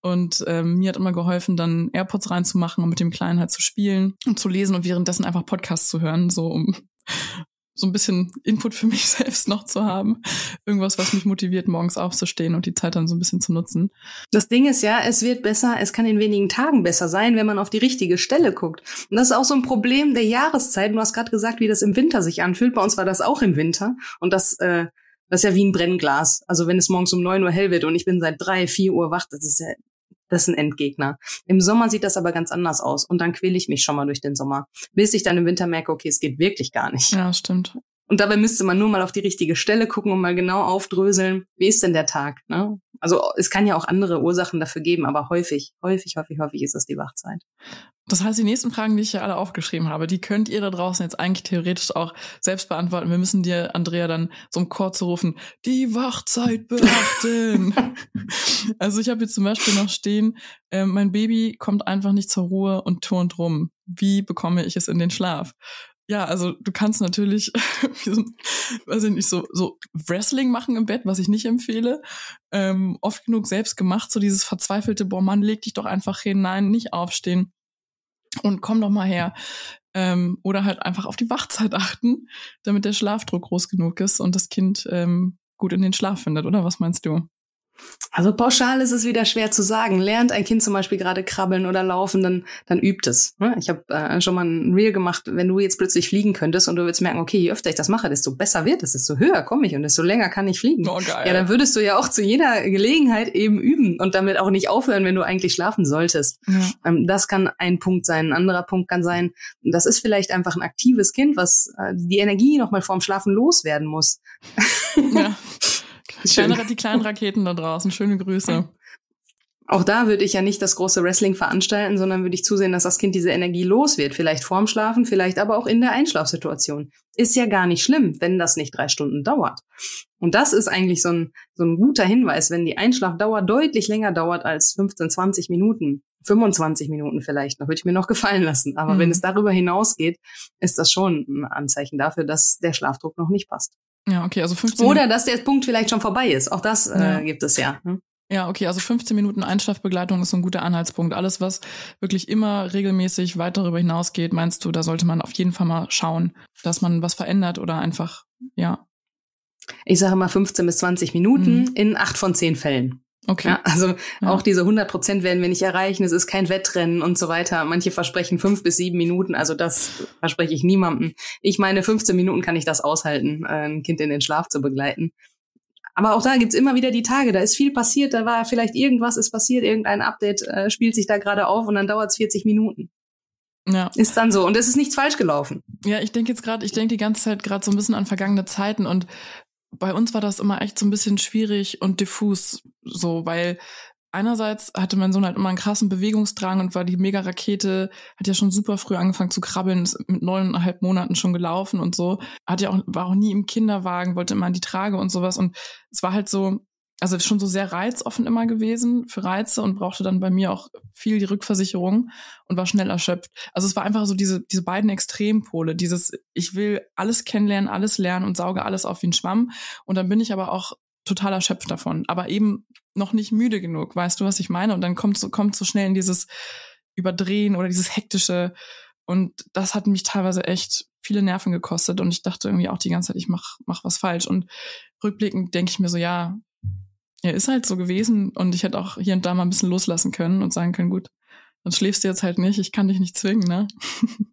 Und ähm, mir hat immer geholfen, dann AirPods reinzumachen und mit dem Kleinen halt zu spielen und zu lesen und währenddessen einfach Podcasts zu hören, so um so ein bisschen Input für mich selbst noch zu haben. Irgendwas, was mich motiviert, morgens aufzustehen und die Zeit dann so ein bisschen zu nutzen. Das Ding ist ja, es wird besser, es kann in wenigen Tagen besser sein, wenn man auf die richtige Stelle guckt. Und das ist auch so ein Problem der Jahreszeit. Du hast gerade gesagt, wie das im Winter sich anfühlt. Bei uns war das auch im Winter. Und das, äh, das ist ja wie ein Brennglas. Also wenn es morgens um neun Uhr hell wird und ich bin seit drei, vier Uhr wach, das ist ja das ist ein Endgegner. Im Sommer sieht das aber ganz anders aus und dann quäle ich mich schon mal durch den Sommer, bis ich dann im Winter merke, okay, es geht wirklich gar nicht. Ja, stimmt. Und dabei müsste man nur mal auf die richtige Stelle gucken und mal genau aufdröseln, wie ist denn der Tag? Ne? Also es kann ja auch andere Ursachen dafür geben, aber häufig, häufig, häufig, häufig ist es die Wachzeit. Das heißt, die nächsten Fragen, die ich hier alle aufgeschrieben habe, die könnt ihr da draußen jetzt eigentlich theoretisch auch selbst beantworten. Wir müssen dir, Andrea, dann so im Chor zu rufen, die Wachzeit beachten. also ich habe hier zum Beispiel noch stehen, äh, mein Baby kommt einfach nicht zur Ruhe und turnt rum. Wie bekomme ich es in den Schlaf? Ja, also du kannst natürlich, so, weiß ich nicht, so, so Wrestling machen im Bett, was ich nicht empfehle. Ähm, oft genug selbst gemacht, so dieses verzweifelte, boah, Mann, leg dich doch einfach hin, nein, nicht aufstehen und komm doch mal her. Ähm, oder halt einfach auf die Wachzeit achten, damit der Schlafdruck groß genug ist und das Kind ähm, gut in den Schlaf findet, oder was meinst du? Also pauschal ist es wieder schwer zu sagen. Lernt ein Kind zum Beispiel gerade krabbeln oder laufen, dann, dann übt es. Ne? Ich habe äh, schon mal ein Reel gemacht, wenn du jetzt plötzlich fliegen könntest und du würdest merken, okay, je öfter ich das mache, desto besser wird es, desto höher komme ich und desto länger kann ich fliegen. Oh, geil. Ja, dann würdest du ja auch zu jeder Gelegenheit eben üben und damit auch nicht aufhören, wenn du eigentlich schlafen solltest. Ja. Ähm, das kann ein Punkt sein. Ein anderer Punkt kann sein, das ist vielleicht einfach ein aktives Kind, was äh, die Energie nochmal vorm Schlafen loswerden muss. Ja. Kleine, die kleinen Raketen da draußen, schöne Grüße. Auch da würde ich ja nicht das große Wrestling veranstalten, sondern würde ich zusehen, dass das Kind diese Energie los wird. Vielleicht vorm Schlafen, vielleicht aber auch in der Einschlafsituation. Ist ja gar nicht schlimm, wenn das nicht drei Stunden dauert. Und das ist eigentlich so ein, so ein guter Hinweis, wenn die Einschlafdauer deutlich länger dauert als 15, 20 Minuten, 25 Minuten vielleicht, noch würde ich mir noch gefallen lassen. Aber mhm. wenn es darüber hinausgeht, ist das schon ein Anzeichen dafür, dass der Schlafdruck noch nicht passt. Ja, okay, also 15 Oder dass der Punkt vielleicht schon vorbei ist. Auch das äh, ja. gibt es ja. Hm? Ja, okay, also 15 Minuten Einschlafbegleitung ist so ein guter Anhaltspunkt. Alles, was wirklich immer regelmäßig weit darüber hinausgeht, meinst du, da sollte man auf jeden Fall mal schauen, dass man was verändert oder einfach, ja. Ich sage mal 15 bis 20 Minuten mhm. in acht von zehn Fällen. Okay. Ja, also ja. auch diese 100 Prozent werden wir nicht erreichen. Es ist kein Wettrennen und so weiter. Manche versprechen fünf bis sieben Minuten. Also das verspreche ich niemandem. Ich meine, 15 Minuten kann ich das aushalten, ein Kind in den Schlaf zu begleiten. Aber auch da gibt's immer wieder die Tage, da ist viel passiert, da war vielleicht irgendwas ist passiert, irgendein Update äh, spielt sich da gerade auf und dann dauert's 40 Minuten. Ja. Ist dann so. Und es ist nichts falsch gelaufen. Ja, ich denke jetzt gerade, ich denke die ganze Zeit gerade so ein bisschen an vergangene Zeiten und bei uns war das immer echt so ein bisschen schwierig und diffus, so, weil einerseits hatte mein Sohn halt immer einen krassen Bewegungsdrang und war die Mega-Rakete, hat ja schon super früh angefangen zu krabbeln, ist mit neuneinhalb Monaten schon gelaufen und so. Hat ja auch, war auch nie im Kinderwagen, wollte immer an die Trage und sowas. Und es war halt so, also schon so sehr reizoffen immer gewesen für Reize und brauchte dann bei mir auch viel die Rückversicherung und war schnell erschöpft. Also es war einfach so diese, diese beiden Extrempole, dieses, ich will alles kennenlernen, alles lernen und sauge alles auf wie ein Schwamm. Und dann bin ich aber auch total erschöpft davon, aber eben noch nicht müde genug. Weißt du, was ich meine? Und dann kommt so, kommt so schnell in dieses Überdrehen oder dieses hektische. Und das hat mich teilweise echt viele Nerven gekostet. Und ich dachte irgendwie auch die ganze Zeit, ich mach, mach was falsch. Und rückblickend denke ich mir so, ja, ja, ist halt so gewesen. Und ich hätte auch hier und da mal ein bisschen loslassen können und sagen können, gut, dann schläfst du jetzt halt nicht, ich kann dich nicht zwingen, ne?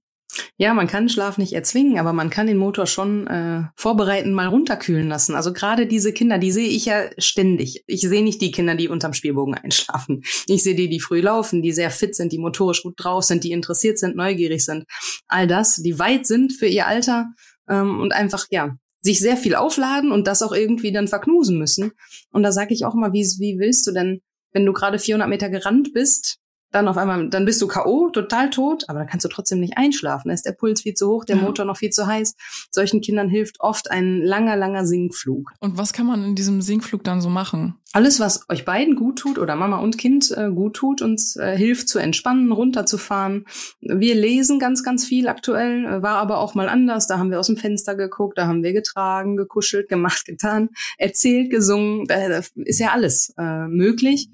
Ja, man kann Schlaf nicht erzwingen, aber man kann den Motor schon äh, vorbereiten, mal runterkühlen lassen. Also gerade diese Kinder, die sehe ich ja ständig. Ich sehe nicht die Kinder, die unterm Spielbogen einschlafen. Ich sehe die, die früh laufen, die sehr fit sind, die motorisch gut drauf sind, die interessiert sind, neugierig sind. All das, die weit sind für ihr Alter ähm, und einfach, ja, sich sehr viel aufladen und das auch irgendwie dann verknusen müssen. Und da sage ich auch mal, wie, wie willst du denn, wenn du gerade 400 Meter gerannt bist, dann auf einmal, dann bist du K.O., total tot, aber dann kannst du trotzdem nicht einschlafen. Da ist der Puls viel zu hoch, der ja. Motor noch viel zu heiß. Solchen Kindern hilft oft ein langer, langer Sinkflug. Und was kann man in diesem Sinkflug dann so machen? Alles, was euch beiden gut tut oder Mama und Kind äh, gut tut und äh, hilft zu entspannen, runterzufahren. Wir lesen ganz, ganz viel aktuell, äh, war aber auch mal anders. Da haben wir aus dem Fenster geguckt, da haben wir getragen, gekuschelt, gemacht, getan, erzählt, gesungen. Da ist ja alles äh, möglich.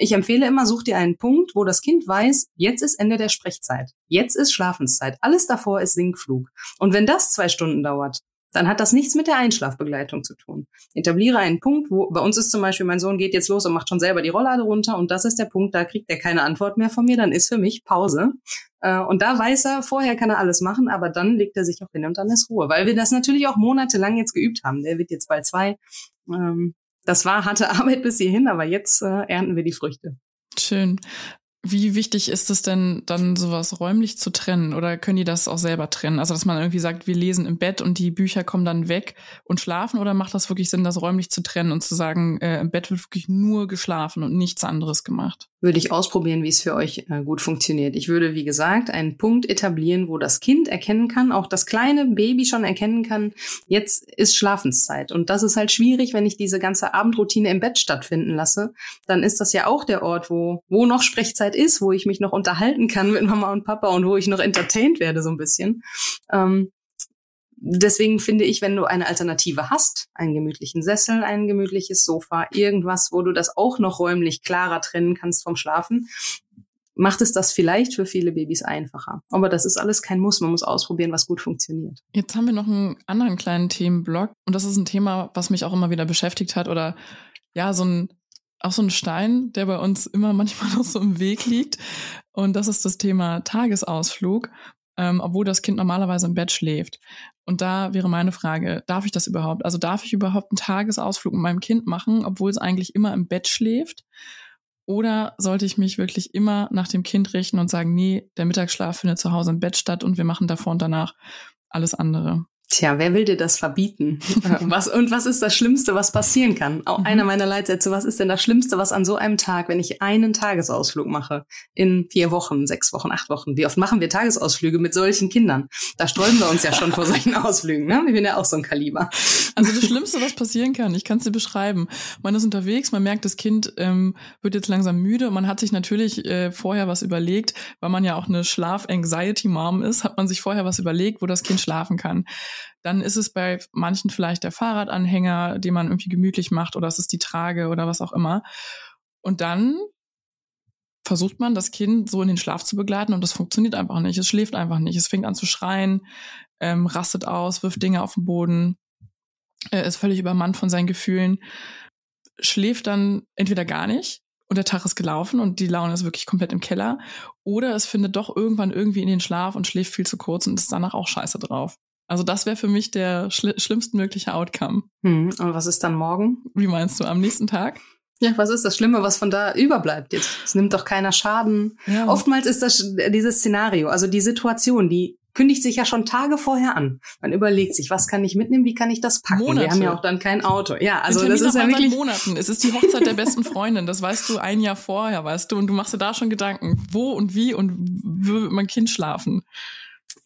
Ich empfehle immer, such dir einen Punkt, wo das Kind weiß, jetzt ist Ende der Sprechzeit. Jetzt ist Schlafenszeit. Alles davor ist Sinkflug. Und wenn das zwei Stunden dauert, dann hat das nichts mit der Einschlafbegleitung zu tun. Etabliere einen Punkt, wo bei uns ist zum Beispiel, mein Sohn geht jetzt los und macht schon selber die Rolllade runter und das ist der Punkt, da kriegt er keine Antwort mehr von mir, dann ist für mich Pause. Äh, und da weiß er, vorher kann er alles machen, aber dann legt er sich auch hin und dann ist Ruhe, weil wir das natürlich auch monatelang jetzt geübt haben. Der wird jetzt bald zwei. Das war harte Arbeit bis hierhin, aber jetzt äh, ernten wir die Früchte. Schön. Wie wichtig ist es denn, dann sowas räumlich zu trennen? Oder können die das auch selber trennen? Also, dass man irgendwie sagt, wir lesen im Bett und die Bücher kommen dann weg und schlafen? Oder macht das wirklich Sinn, das räumlich zu trennen und zu sagen, äh, im Bett wird wirklich nur geschlafen und nichts anderes gemacht? Würde ich ausprobieren, wie es für euch äh, gut funktioniert. Ich würde, wie gesagt, einen Punkt etablieren, wo das Kind erkennen kann, auch das kleine Baby schon erkennen kann, jetzt ist Schlafenszeit. Und das ist halt schwierig, wenn ich diese ganze Abendroutine im Bett stattfinden lasse. Dann ist das ja auch der Ort, wo, wo noch Sprechzeit Zeit ist, wo ich mich noch unterhalten kann mit Mama und Papa und wo ich noch entertained werde so ein bisschen. Ähm, deswegen finde ich, wenn du eine Alternative hast, einen gemütlichen Sessel, ein gemütliches Sofa, irgendwas, wo du das auch noch räumlich klarer trennen kannst vom Schlafen, macht es das vielleicht für viele Babys einfacher. Aber das ist alles kein Muss. Man muss ausprobieren, was gut funktioniert. Jetzt haben wir noch einen anderen kleinen Themenblock und das ist ein Thema, was mich auch immer wieder beschäftigt hat oder ja, so ein auch so ein Stein, der bei uns immer manchmal noch so im Weg liegt. Und das ist das Thema Tagesausflug, ähm, obwohl das Kind normalerweise im Bett schläft. Und da wäre meine Frage, darf ich das überhaupt? Also darf ich überhaupt einen Tagesausflug mit meinem Kind machen, obwohl es eigentlich immer im Bett schläft? Oder sollte ich mich wirklich immer nach dem Kind richten und sagen, nee, der Mittagsschlaf findet zu Hause im Bett statt und wir machen davor und danach alles andere? Tja, wer will dir das verbieten? was, und was ist das Schlimmste, was passieren kann? Auch mhm. einer meiner Leitsätze, was ist denn das Schlimmste, was an so einem Tag, wenn ich einen Tagesausflug mache, in vier Wochen, sechs Wochen, acht Wochen, wie oft machen wir Tagesausflüge mit solchen Kindern? Da sträuben wir uns ja schon vor solchen Ausflügen, ne? Wir sind ja auch so ein Kaliber. Also das Schlimmste, was passieren kann, ich kann es dir beschreiben. Man ist unterwegs, man merkt, das Kind ähm, wird jetzt langsam müde und man hat sich natürlich äh, vorher was überlegt, weil man ja auch eine Schlaf-Anxiety-Mom ist, hat man sich vorher was überlegt, wo das Kind schlafen kann. Dann ist es bei manchen vielleicht der Fahrradanhänger, den man irgendwie gemütlich macht, oder es ist die Trage oder was auch immer. Und dann versucht man, das Kind so in den Schlaf zu begleiten und das funktioniert einfach nicht. Es schläft einfach nicht. Es fängt an zu schreien, ähm, rastet aus, wirft Dinge auf den Boden, äh, ist völlig übermannt von seinen Gefühlen, schläft dann entweder gar nicht und der Tag ist gelaufen und die Laune ist wirklich komplett im Keller oder es findet doch irgendwann irgendwie in den Schlaf und schläft viel zu kurz und ist danach auch scheiße drauf. Also das wäre für mich der schli schlimmstmögliche Outcome. Hm, und was ist dann morgen? Wie meinst du, am nächsten Tag? Ja, was ist das Schlimme, was von da überbleibt jetzt? Es nimmt doch keiner Schaden. Ja. Oftmals ist das dieses Szenario, also die Situation, die kündigt sich ja schon Tage vorher an. Man überlegt sich, was kann ich mitnehmen, wie kann ich das packen? Monate. Wir haben ja auch dann kein Auto. Ja, also das ist ja wirklich Monaten. Es ist die Hochzeit der besten Freundin. Das weißt du ein Jahr vorher, weißt du, und du machst dir da schon Gedanken, wo und wie und wo wird mein Kind schlafen.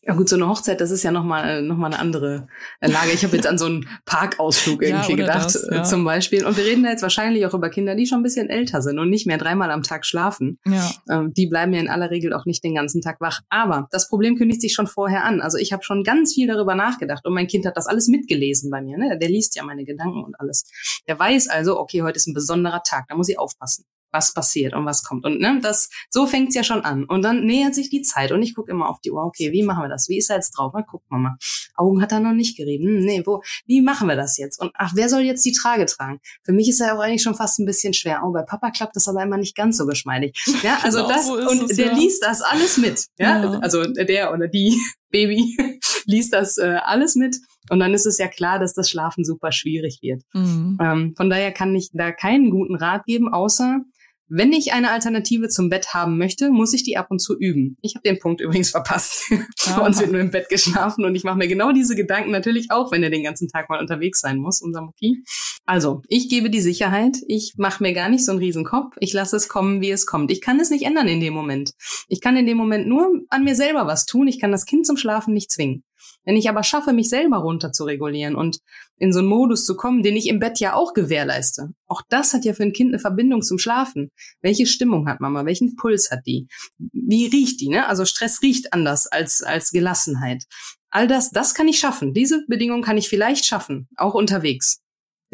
Ja gut, so eine Hochzeit, das ist ja nochmal noch mal eine andere Lage. Ich habe jetzt an so einen Parkausflug irgendwie ja, gedacht, das, ja. zum Beispiel. Und wir reden da jetzt wahrscheinlich auch über Kinder, die schon ein bisschen älter sind und nicht mehr dreimal am Tag schlafen. Ja. Ähm, die bleiben ja in aller Regel auch nicht den ganzen Tag wach. Aber das Problem kündigt sich schon vorher an. Also ich habe schon ganz viel darüber nachgedacht und mein Kind hat das alles mitgelesen bei mir. Ne? Der liest ja meine Gedanken und alles. Der weiß also, okay, heute ist ein besonderer Tag, da muss ich aufpassen was passiert und was kommt. Und ne, das so fängt's ja schon an. Und dann nähert sich die Zeit und ich gucke immer auf die Uhr, okay, wie machen wir das? Wie ist er jetzt drauf? Na, guck mal. Augen hat er noch nicht gerieben. Hm, nee, wo, wie machen wir das jetzt? Und ach, wer soll jetzt die Trage tragen? Für mich ist er auch eigentlich schon fast ein bisschen schwer. Oh, bei Papa klappt das aber immer nicht ganz so geschmeidig. Ja, also genau, das, und es, der ja. liest das alles mit. Ja? ja, also der oder die Baby liest das äh, alles mit. Und dann ist es ja klar, dass das Schlafen super schwierig wird. Mhm. Ähm, von daher kann ich da keinen guten Rat geben, außer wenn ich eine Alternative zum Bett haben möchte, muss ich die ab und zu üben. Ich habe den Punkt übrigens verpasst. Bei uns wird nur im Bett geschlafen und ich mache mir genau diese Gedanken natürlich auch, wenn er den ganzen Tag mal unterwegs sein muss, unser Mucki. Also, ich gebe die Sicherheit, ich mache mir gar nicht so einen riesen Kopf, ich lasse es kommen, wie es kommt. Ich kann es nicht ändern in dem Moment. Ich kann in dem Moment nur an mir selber was tun, ich kann das Kind zum Schlafen nicht zwingen. Wenn ich aber schaffe, mich selber runter zu regulieren und in so einen Modus zu kommen, den ich im Bett ja auch gewährleiste. Auch das hat ja für ein Kind eine Verbindung zum Schlafen. Welche Stimmung hat Mama? Welchen Puls hat die? Wie riecht die? Ne? Also Stress riecht anders als, als Gelassenheit. All das, das kann ich schaffen. Diese Bedingungen kann ich vielleicht schaffen, auch unterwegs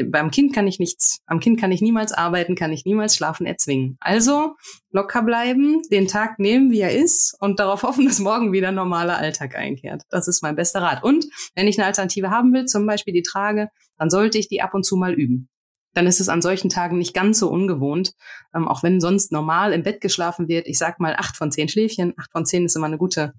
beim Kind kann ich nichts, am Kind kann ich niemals arbeiten, kann ich niemals schlafen erzwingen. Also locker bleiben, den Tag nehmen, wie er ist und darauf hoffen, dass morgen wieder normaler Alltag einkehrt. Das ist mein bester Rat. Und wenn ich eine Alternative haben will, zum Beispiel die Trage, dann sollte ich die ab und zu mal üben. Dann ist es an solchen Tagen nicht ganz so ungewohnt, ähm, auch wenn sonst normal im Bett geschlafen wird. Ich sag mal acht von zehn Schläfchen. Acht von zehn ist immer eine gute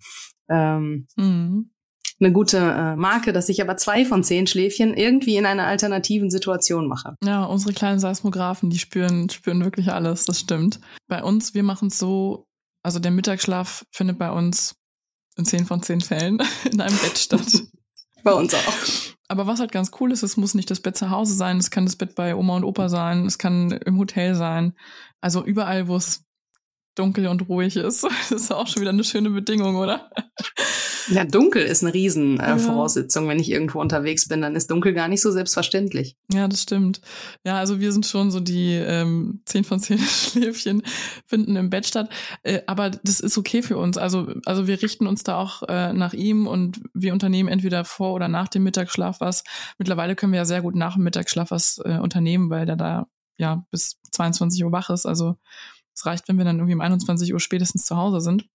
ähm, mhm eine gute äh, Marke, dass ich aber zwei von zehn Schläfchen irgendwie in einer alternativen Situation mache. Ja, unsere kleinen Seismographen, die spüren, spüren wirklich alles, das stimmt. Bei uns, wir machen es so, also der Mittagsschlaf findet bei uns in zehn von zehn Fällen in einem Bett statt. bei uns auch. Aber was halt ganz cool ist, es muss nicht das Bett zu Hause sein, es kann das Bett bei Oma und Opa sein, es kann im Hotel sein. Also überall, wo es dunkel und ruhig ist. Das ist auch schon wieder eine schöne Bedingung, oder? Ja, dunkel ist eine Riesenvoraussetzung. Äh, ja. Wenn ich irgendwo unterwegs bin, dann ist dunkel gar nicht so selbstverständlich. Ja, das stimmt. Ja, also wir sind schon so die ähm, 10 von 10 Schläfchen finden im Bett statt. Äh, aber das ist okay für uns. Also, also wir richten uns da auch äh, nach ihm und wir unternehmen entweder vor oder nach dem Mittagsschlaf was. Mittlerweile können wir ja sehr gut nach dem Mittagsschlaf was äh, unternehmen, weil der da ja bis 22 Uhr wach ist. Also es reicht, wenn wir dann irgendwie um 21 Uhr spätestens zu Hause sind.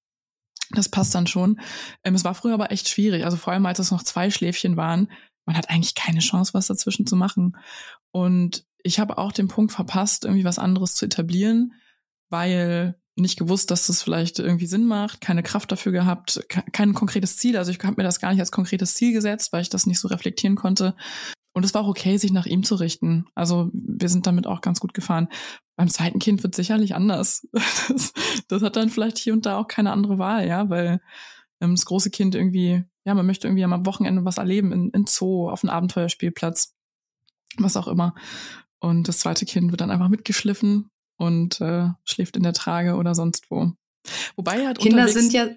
Das passt dann schon. Ähm, es war früher aber echt schwierig. Also vor allem, als es noch zwei Schläfchen waren, man hat eigentlich keine Chance, was dazwischen zu machen. Und ich habe auch den Punkt verpasst, irgendwie was anderes zu etablieren, weil nicht gewusst, dass das vielleicht irgendwie Sinn macht, keine Kraft dafür gehabt, kein konkretes Ziel. Also ich habe mir das gar nicht als konkretes Ziel gesetzt, weil ich das nicht so reflektieren konnte. Und es war auch okay, sich nach ihm zu richten. Also wir sind damit auch ganz gut gefahren. Beim zweiten Kind wird sicherlich anders. Das, das hat dann vielleicht hier und da auch keine andere Wahl, ja, weil ähm, das große Kind irgendwie, ja, man möchte irgendwie am Wochenende was erleben, in, in Zoo, auf einem Abenteuerspielplatz, was auch immer. Und das zweite Kind wird dann einfach mitgeschliffen und äh, schläft in der Trage oder sonst wo. Wobei halt Kinder sind ja?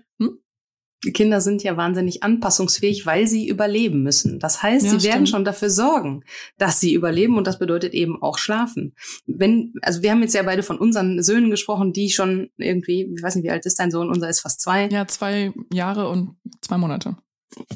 Kinder sind ja wahnsinnig anpassungsfähig, weil sie überleben müssen. Das heißt, ja, sie stimmt. werden schon dafür sorgen, dass sie überleben und das bedeutet eben auch schlafen. Wenn, also wir haben jetzt ja beide von unseren Söhnen gesprochen, die schon irgendwie, ich weiß nicht, wie alt ist dein Sohn? Unser ist fast zwei. Ja, zwei Jahre und zwei Monate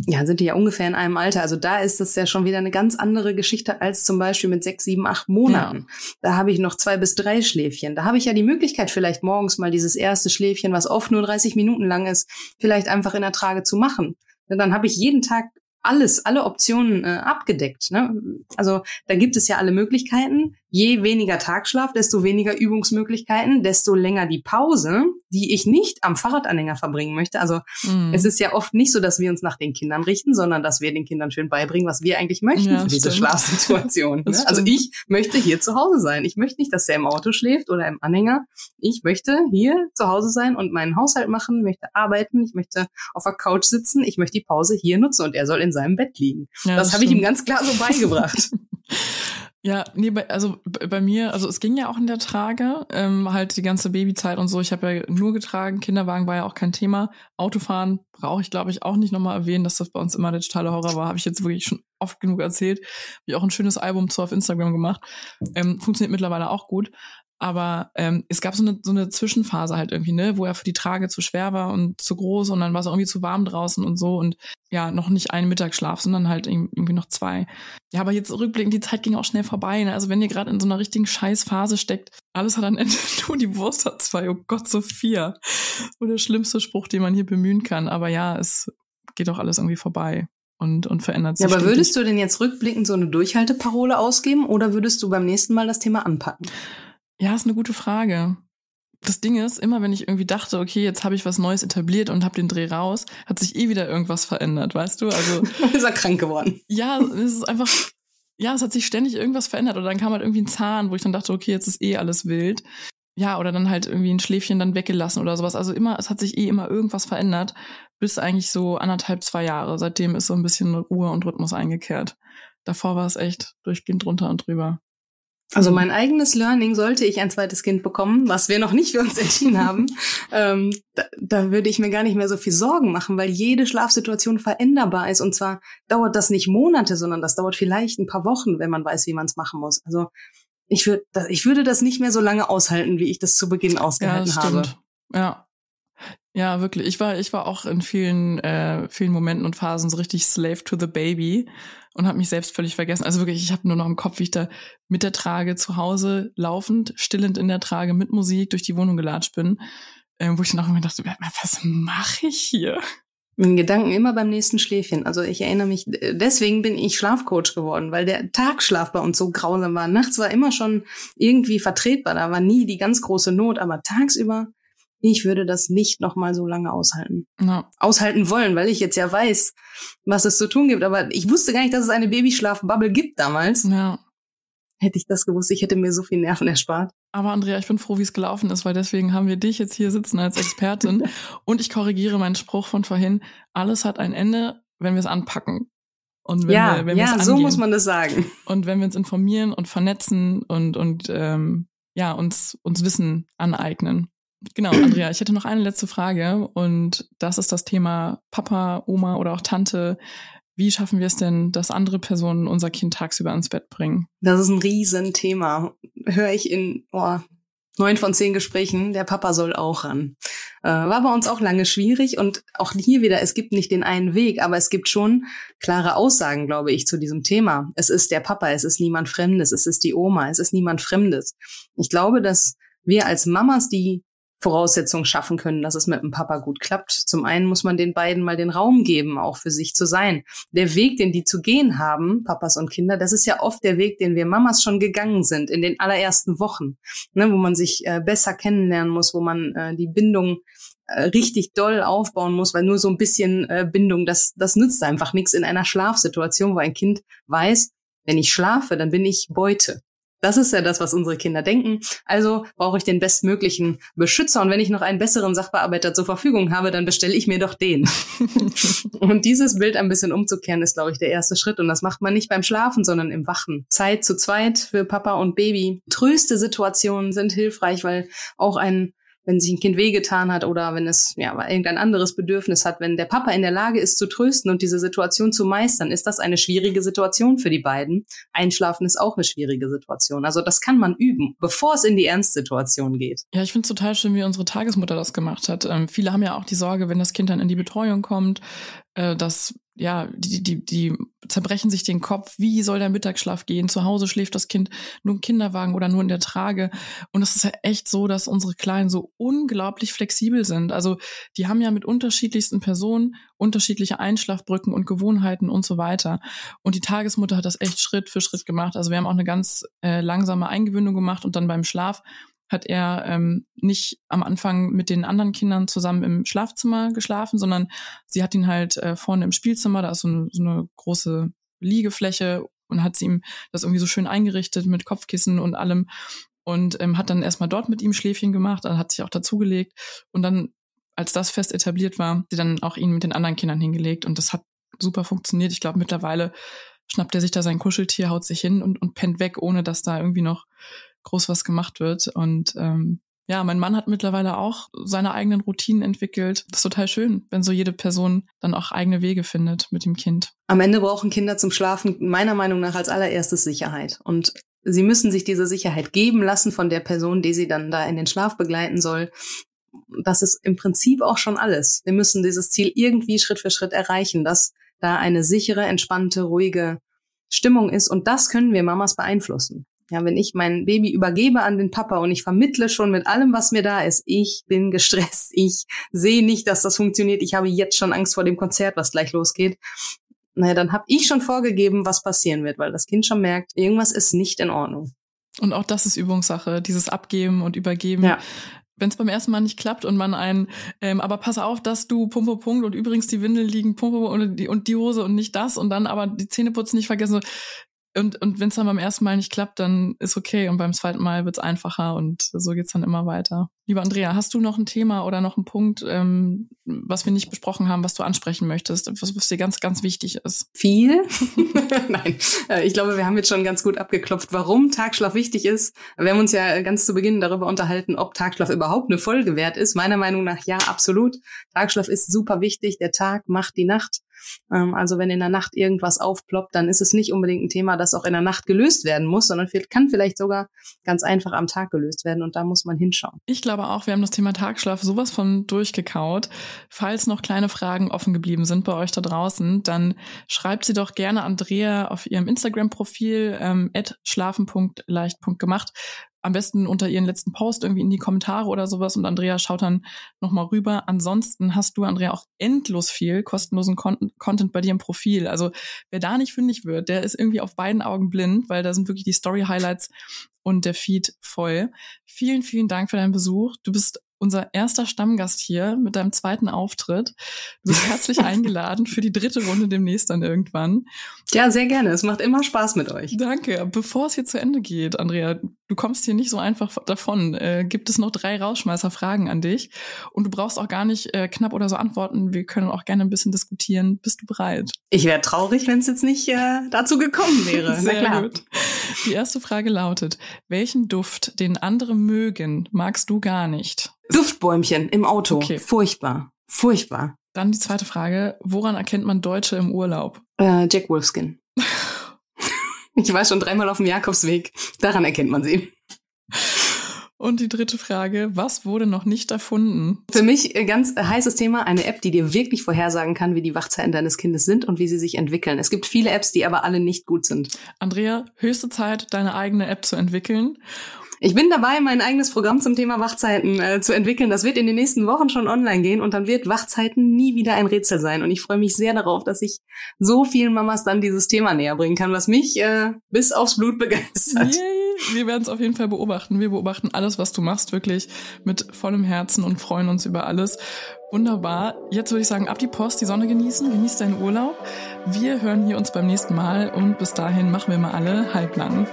ja, sind die ja ungefähr in einem Alter. Also da ist das ja schon wieder eine ganz andere Geschichte als zum Beispiel mit sechs, sieben, acht Monaten. Ja. Da habe ich noch zwei bis drei Schläfchen. Da habe ich ja die Möglichkeit, vielleicht morgens mal dieses erste Schläfchen, was oft nur 30 Minuten lang ist, vielleicht einfach in der Trage zu machen. Und dann habe ich jeden Tag alles, alle Optionen äh, abgedeckt. Ne? Also da gibt es ja alle Möglichkeiten. Je weniger Tagschlaf, desto weniger Übungsmöglichkeiten, desto länger die Pause, die ich nicht am Fahrradanhänger verbringen möchte. Also mhm. es ist ja oft nicht so, dass wir uns nach den Kindern richten, sondern dass wir den Kindern schön beibringen, was wir eigentlich möchten ja, für diese stimmt. Schlafsituation. Ne? Also ich möchte hier zu Hause sein. Ich möchte nicht, dass er im Auto schläft oder im Anhänger. Ich möchte hier zu Hause sein und meinen Haushalt machen, möchte arbeiten, ich möchte auf der Couch sitzen, ich möchte die Pause hier nutzen und er soll in seinem Bett liegen. Ja, das, das habe ich ihm ganz klar so beigebracht. Ja, nee, bei, also bei mir, also es ging ja auch in der Trage, ähm, halt die ganze Babyzeit und so. Ich habe ja nur getragen, Kinderwagen war ja auch kein Thema. Autofahren brauche ich, glaube ich, auch nicht nochmal erwähnen, dass das bei uns immer der totale Horror war. Habe ich jetzt wirklich schon oft genug erzählt. Habe ich auch ein schönes Album zu auf Instagram gemacht. Ähm, funktioniert mittlerweile auch gut. Aber ähm, es gab so eine, so eine Zwischenphase halt irgendwie, ne, wo er für die Trage zu schwer war und zu groß und dann war es irgendwie zu warm draußen und so und ja, noch nicht einen Mittagsschlaf, sondern halt irgendwie noch zwei. Ja, aber jetzt rückblickend, die Zeit ging auch schnell vorbei. Ne? Also wenn ihr gerade in so einer richtigen Scheißphase steckt, alles hat am Ende nur die Wurst hat zwei, oh Gott, Sophia. So der schlimmste Spruch, den man hier bemühen kann. Aber ja, es geht auch alles irgendwie vorbei und, und verändert sich. Ja, aber würdest du denn jetzt rückblickend so eine Durchhalteparole ausgeben oder würdest du beim nächsten Mal das Thema anpacken? Ja, ist eine gute Frage. Das Ding ist, immer wenn ich irgendwie dachte, okay, jetzt habe ich was Neues etabliert und habe den Dreh raus, hat sich eh wieder irgendwas verändert, weißt du? Also ist er krank geworden. Ja, es ist einfach ja, es hat sich ständig irgendwas verändert oder dann kam halt irgendwie ein Zahn, wo ich dann dachte, okay, jetzt ist eh alles wild. Ja, oder dann halt irgendwie ein Schläfchen dann weggelassen oder sowas. Also immer, es hat sich eh immer irgendwas verändert, bis eigentlich so anderthalb, zwei Jahre. Seitdem ist so ein bisschen Ruhe und Rhythmus eingekehrt. Davor war es echt durchgehend drunter und drüber. Also mhm. mein eigenes Learning, sollte ich ein zweites Kind bekommen, was wir noch nicht für uns entschieden haben, ähm, da, da würde ich mir gar nicht mehr so viel Sorgen machen, weil jede Schlafsituation veränderbar ist. Und zwar dauert das nicht Monate, sondern das dauert vielleicht ein paar Wochen, wenn man weiß, wie man es machen muss. Also ich, würde, ich würde das nicht mehr so lange aushalten, wie ich das zu Beginn ausgehalten ja, habe. Ja, ja, wirklich. Ich war, ich war auch in vielen, äh, vielen Momenten und Phasen so richtig Slave to the Baby und habe mich selbst völlig vergessen. Also wirklich, ich habe nur noch im Kopf, wie ich da mit der Trage zu Hause laufend, stillend in der Trage mit Musik durch die Wohnung gelatscht bin, äh, wo ich dann auch immer dachte, was mache ich hier? Mit Gedanken immer beim nächsten Schläfchen. Also ich erinnere mich, deswegen bin ich Schlafcoach geworden, weil der Tagschlaf bei uns so grausam war. Nachts war immer schon irgendwie vertretbar, da war nie die ganz große Not, aber tagsüber ich würde das nicht noch mal so lange aushalten. Ja. Aushalten wollen, weil ich jetzt ja weiß, was es zu tun gibt. Aber ich wusste gar nicht, dass es eine Babyschlafbubble gibt damals. Ja. Hätte ich das gewusst, ich hätte mir so viel Nerven erspart. Aber Andrea, ich bin froh, wie es gelaufen ist, weil deswegen haben wir dich jetzt hier sitzen als Expertin. und ich korrigiere meinen Spruch von vorhin. Alles hat ein Ende, wenn wir es anpacken. Und wenn ja, wir, wenn ja, so muss man das sagen. Und wenn wir uns informieren und vernetzen und, und ähm, ja, uns, uns Wissen aneignen. Genau, Andrea, ich hätte noch eine letzte Frage und das ist das Thema Papa, Oma oder auch Tante. Wie schaffen wir es denn, dass andere Personen unser Kind tagsüber ins Bett bringen? Das ist ein Riesenthema. Höre ich in oh, neun von zehn Gesprächen, der Papa soll auch ran. Äh, war bei uns auch lange schwierig und auch hier wieder, es gibt nicht den einen Weg, aber es gibt schon klare Aussagen, glaube ich, zu diesem Thema. Es ist der Papa, es ist niemand Fremdes, es ist die Oma, es ist niemand Fremdes. Ich glaube, dass wir als Mamas, die Voraussetzungen schaffen können, dass es mit dem Papa gut klappt. Zum einen muss man den beiden mal den Raum geben, auch für sich zu sein. Der Weg, den die zu gehen haben, Papas und Kinder, das ist ja oft der Weg, den wir Mamas schon gegangen sind in den allerersten Wochen, ne, wo man sich äh, besser kennenlernen muss, wo man äh, die Bindung äh, richtig doll aufbauen muss, weil nur so ein bisschen äh, Bindung, das, das nützt einfach nichts in einer Schlafsituation, wo ein Kind weiß, wenn ich schlafe, dann bin ich Beute. Das ist ja das, was unsere Kinder denken. Also brauche ich den bestmöglichen Beschützer. Und wenn ich noch einen besseren Sachbearbeiter zur Verfügung habe, dann bestelle ich mir doch den. und dieses Bild ein bisschen umzukehren, ist, glaube ich, der erste Schritt. Und das macht man nicht beim Schlafen, sondern im Wachen. Zeit zu zweit für Papa und Baby. Tröste Situationen sind hilfreich, weil auch ein wenn sich ein Kind wehgetan hat oder wenn es ja irgendein anderes Bedürfnis hat, wenn der Papa in der Lage ist zu trösten und diese Situation zu meistern, ist das eine schwierige Situation für die beiden. Einschlafen ist auch eine schwierige Situation. Also das kann man üben, bevor es in die Ernstsituation geht. Ja, ich finde es total schön, wie unsere Tagesmutter das gemacht hat. Ähm, viele haben ja auch die Sorge, wenn das Kind dann in die Betreuung kommt, äh, dass ja, die, die, die zerbrechen sich den Kopf, wie soll der Mittagsschlaf gehen? Zu Hause schläft das Kind nur im Kinderwagen oder nur in der Trage. Und es ist ja echt so, dass unsere Kleinen so unglaublich flexibel sind. Also die haben ja mit unterschiedlichsten Personen unterschiedliche Einschlafbrücken und Gewohnheiten und so weiter. Und die Tagesmutter hat das echt Schritt für Schritt gemacht. Also wir haben auch eine ganz äh, langsame Eingewöhnung gemacht und dann beim Schlaf hat er ähm, nicht am Anfang mit den anderen Kindern zusammen im Schlafzimmer geschlafen, sondern sie hat ihn halt äh, vorne im Spielzimmer, da ist so eine, so eine große Liegefläche und hat sie ihm das irgendwie so schön eingerichtet mit Kopfkissen und allem und ähm, hat dann erstmal dort mit ihm Schläfchen gemacht, dann hat sich auch dazugelegt und dann, als das fest etabliert war, sie dann auch ihn mit den anderen Kindern hingelegt und das hat super funktioniert. Ich glaube, mittlerweile schnappt er sich da sein Kuscheltier, haut sich hin und, und pennt weg, ohne dass da irgendwie noch groß was gemacht wird. Und ähm, ja, mein Mann hat mittlerweile auch seine eigenen Routinen entwickelt. Das ist total schön, wenn so jede Person dann auch eigene Wege findet mit dem Kind. Am Ende brauchen Kinder zum Schlafen meiner Meinung nach als allererstes Sicherheit. Und sie müssen sich diese Sicherheit geben lassen von der Person, die sie dann da in den Schlaf begleiten soll. Das ist im Prinzip auch schon alles. Wir müssen dieses Ziel irgendwie Schritt für Schritt erreichen, dass da eine sichere, entspannte, ruhige Stimmung ist. Und das können wir Mamas beeinflussen. Ja, wenn ich mein Baby übergebe an den Papa und ich vermittle schon mit allem, was mir da ist, ich bin gestresst, ich sehe nicht, dass das funktioniert, ich habe jetzt schon Angst vor dem Konzert, was gleich losgeht. Naja, dann habe ich schon vorgegeben, was passieren wird, weil das Kind schon merkt, irgendwas ist nicht in Ordnung. Und auch das ist Übungssache, dieses Abgeben und Übergeben. Ja wenn es beim ersten Mal nicht klappt und man ein, ähm, aber pass auf, dass du Pumpe Punkt und übrigens die Windeln liegen Pumpe und die, und die Hose und nicht das und dann aber die Zähneputzen nicht vergessen. Und, und wenn es dann beim ersten Mal nicht klappt, dann ist okay. Und beim zweiten Mal wird's einfacher und so geht's dann immer weiter. Lieber Andrea, hast du noch ein Thema oder noch einen Punkt, ähm, was wir nicht besprochen haben, was du ansprechen möchtest, was, was dir ganz, ganz wichtig ist? Viel? Nein, äh, ich glaube, wir haben jetzt schon ganz gut abgeklopft, warum Tagschlaf wichtig ist. Wir haben uns ja ganz zu Beginn darüber unterhalten, ob Tagschlaf überhaupt eine Folge wert ist. Meiner Meinung nach ja, absolut. Tagschlaf ist super wichtig. Der Tag macht die Nacht. Ähm, also wenn in der Nacht irgendwas aufploppt, dann ist es nicht unbedingt ein Thema, das auch in der Nacht gelöst werden muss, sondern kann vielleicht sogar ganz einfach am Tag gelöst werden und da muss man hinschauen. Ich glaube auch, wir haben das Thema Tagschlaf sowas von durchgekaut. Falls noch kleine Fragen offen geblieben sind bei euch da draußen, dann schreibt sie doch gerne Andrea auf ihrem Instagram-Profil ähm, schlafen.leicht.gemacht am besten unter ihren letzten Post irgendwie in die Kommentare oder sowas und Andrea schaut dann nochmal rüber. Ansonsten hast du, Andrea, auch endlos viel kostenlosen Con Content bei dir im Profil. Also wer da nicht fündig wird, der ist irgendwie auf beiden Augen blind, weil da sind wirklich die Story-Highlights und der Feed voll. Vielen, vielen Dank für deinen Besuch. Du bist unser erster Stammgast hier mit deinem zweiten Auftritt. Du bist herzlich eingeladen für die dritte Runde demnächst dann irgendwann. Ja, sehr gerne. Es macht immer Spaß mit euch. Danke. Bevor es hier zu Ende geht, Andrea, du kommst hier nicht so einfach davon. Äh, gibt es noch drei Rausschmeißer-Fragen an dich? Und du brauchst auch gar nicht äh, knapp oder so antworten. Wir können auch gerne ein bisschen diskutieren. Bist du bereit? Ich wäre traurig, wenn es jetzt nicht äh, dazu gekommen wäre. Sehr Na klar. gut. Die erste Frage lautet, welchen Duft, den andere mögen, magst du gar nicht? Duftbäumchen im Auto. Okay. Furchtbar. Furchtbar. Dann die zweite Frage. Woran erkennt man Deutsche im Urlaub? Äh, Jack Wolfskin. ich war schon dreimal auf dem Jakobsweg. Daran erkennt man sie. Und die dritte Frage, was wurde noch nicht erfunden? Für mich ein ganz heißes Thema, eine App, die dir wirklich vorhersagen kann, wie die Wachzeiten deines Kindes sind und wie sie sich entwickeln. Es gibt viele Apps, die aber alle nicht gut sind. Andrea, höchste Zeit, deine eigene App zu entwickeln. Ich bin dabei, mein eigenes Programm zum Thema Wachzeiten äh, zu entwickeln. Das wird in den nächsten Wochen schon online gehen und dann wird Wachzeiten nie wieder ein Rätsel sein. Und ich freue mich sehr darauf, dass ich so vielen Mamas dann dieses Thema näher bringen kann, was mich äh, bis aufs Blut begeistert. Yay. Wir werden es auf jeden Fall beobachten. Wir beobachten alles, was du machst, wirklich mit vollem Herzen und freuen uns über alles. Wunderbar. Jetzt würde ich sagen, ab die Post, die Sonne genießen, genieß deinen Urlaub. Wir hören hier uns beim nächsten Mal und bis dahin machen wir mal alle halblang.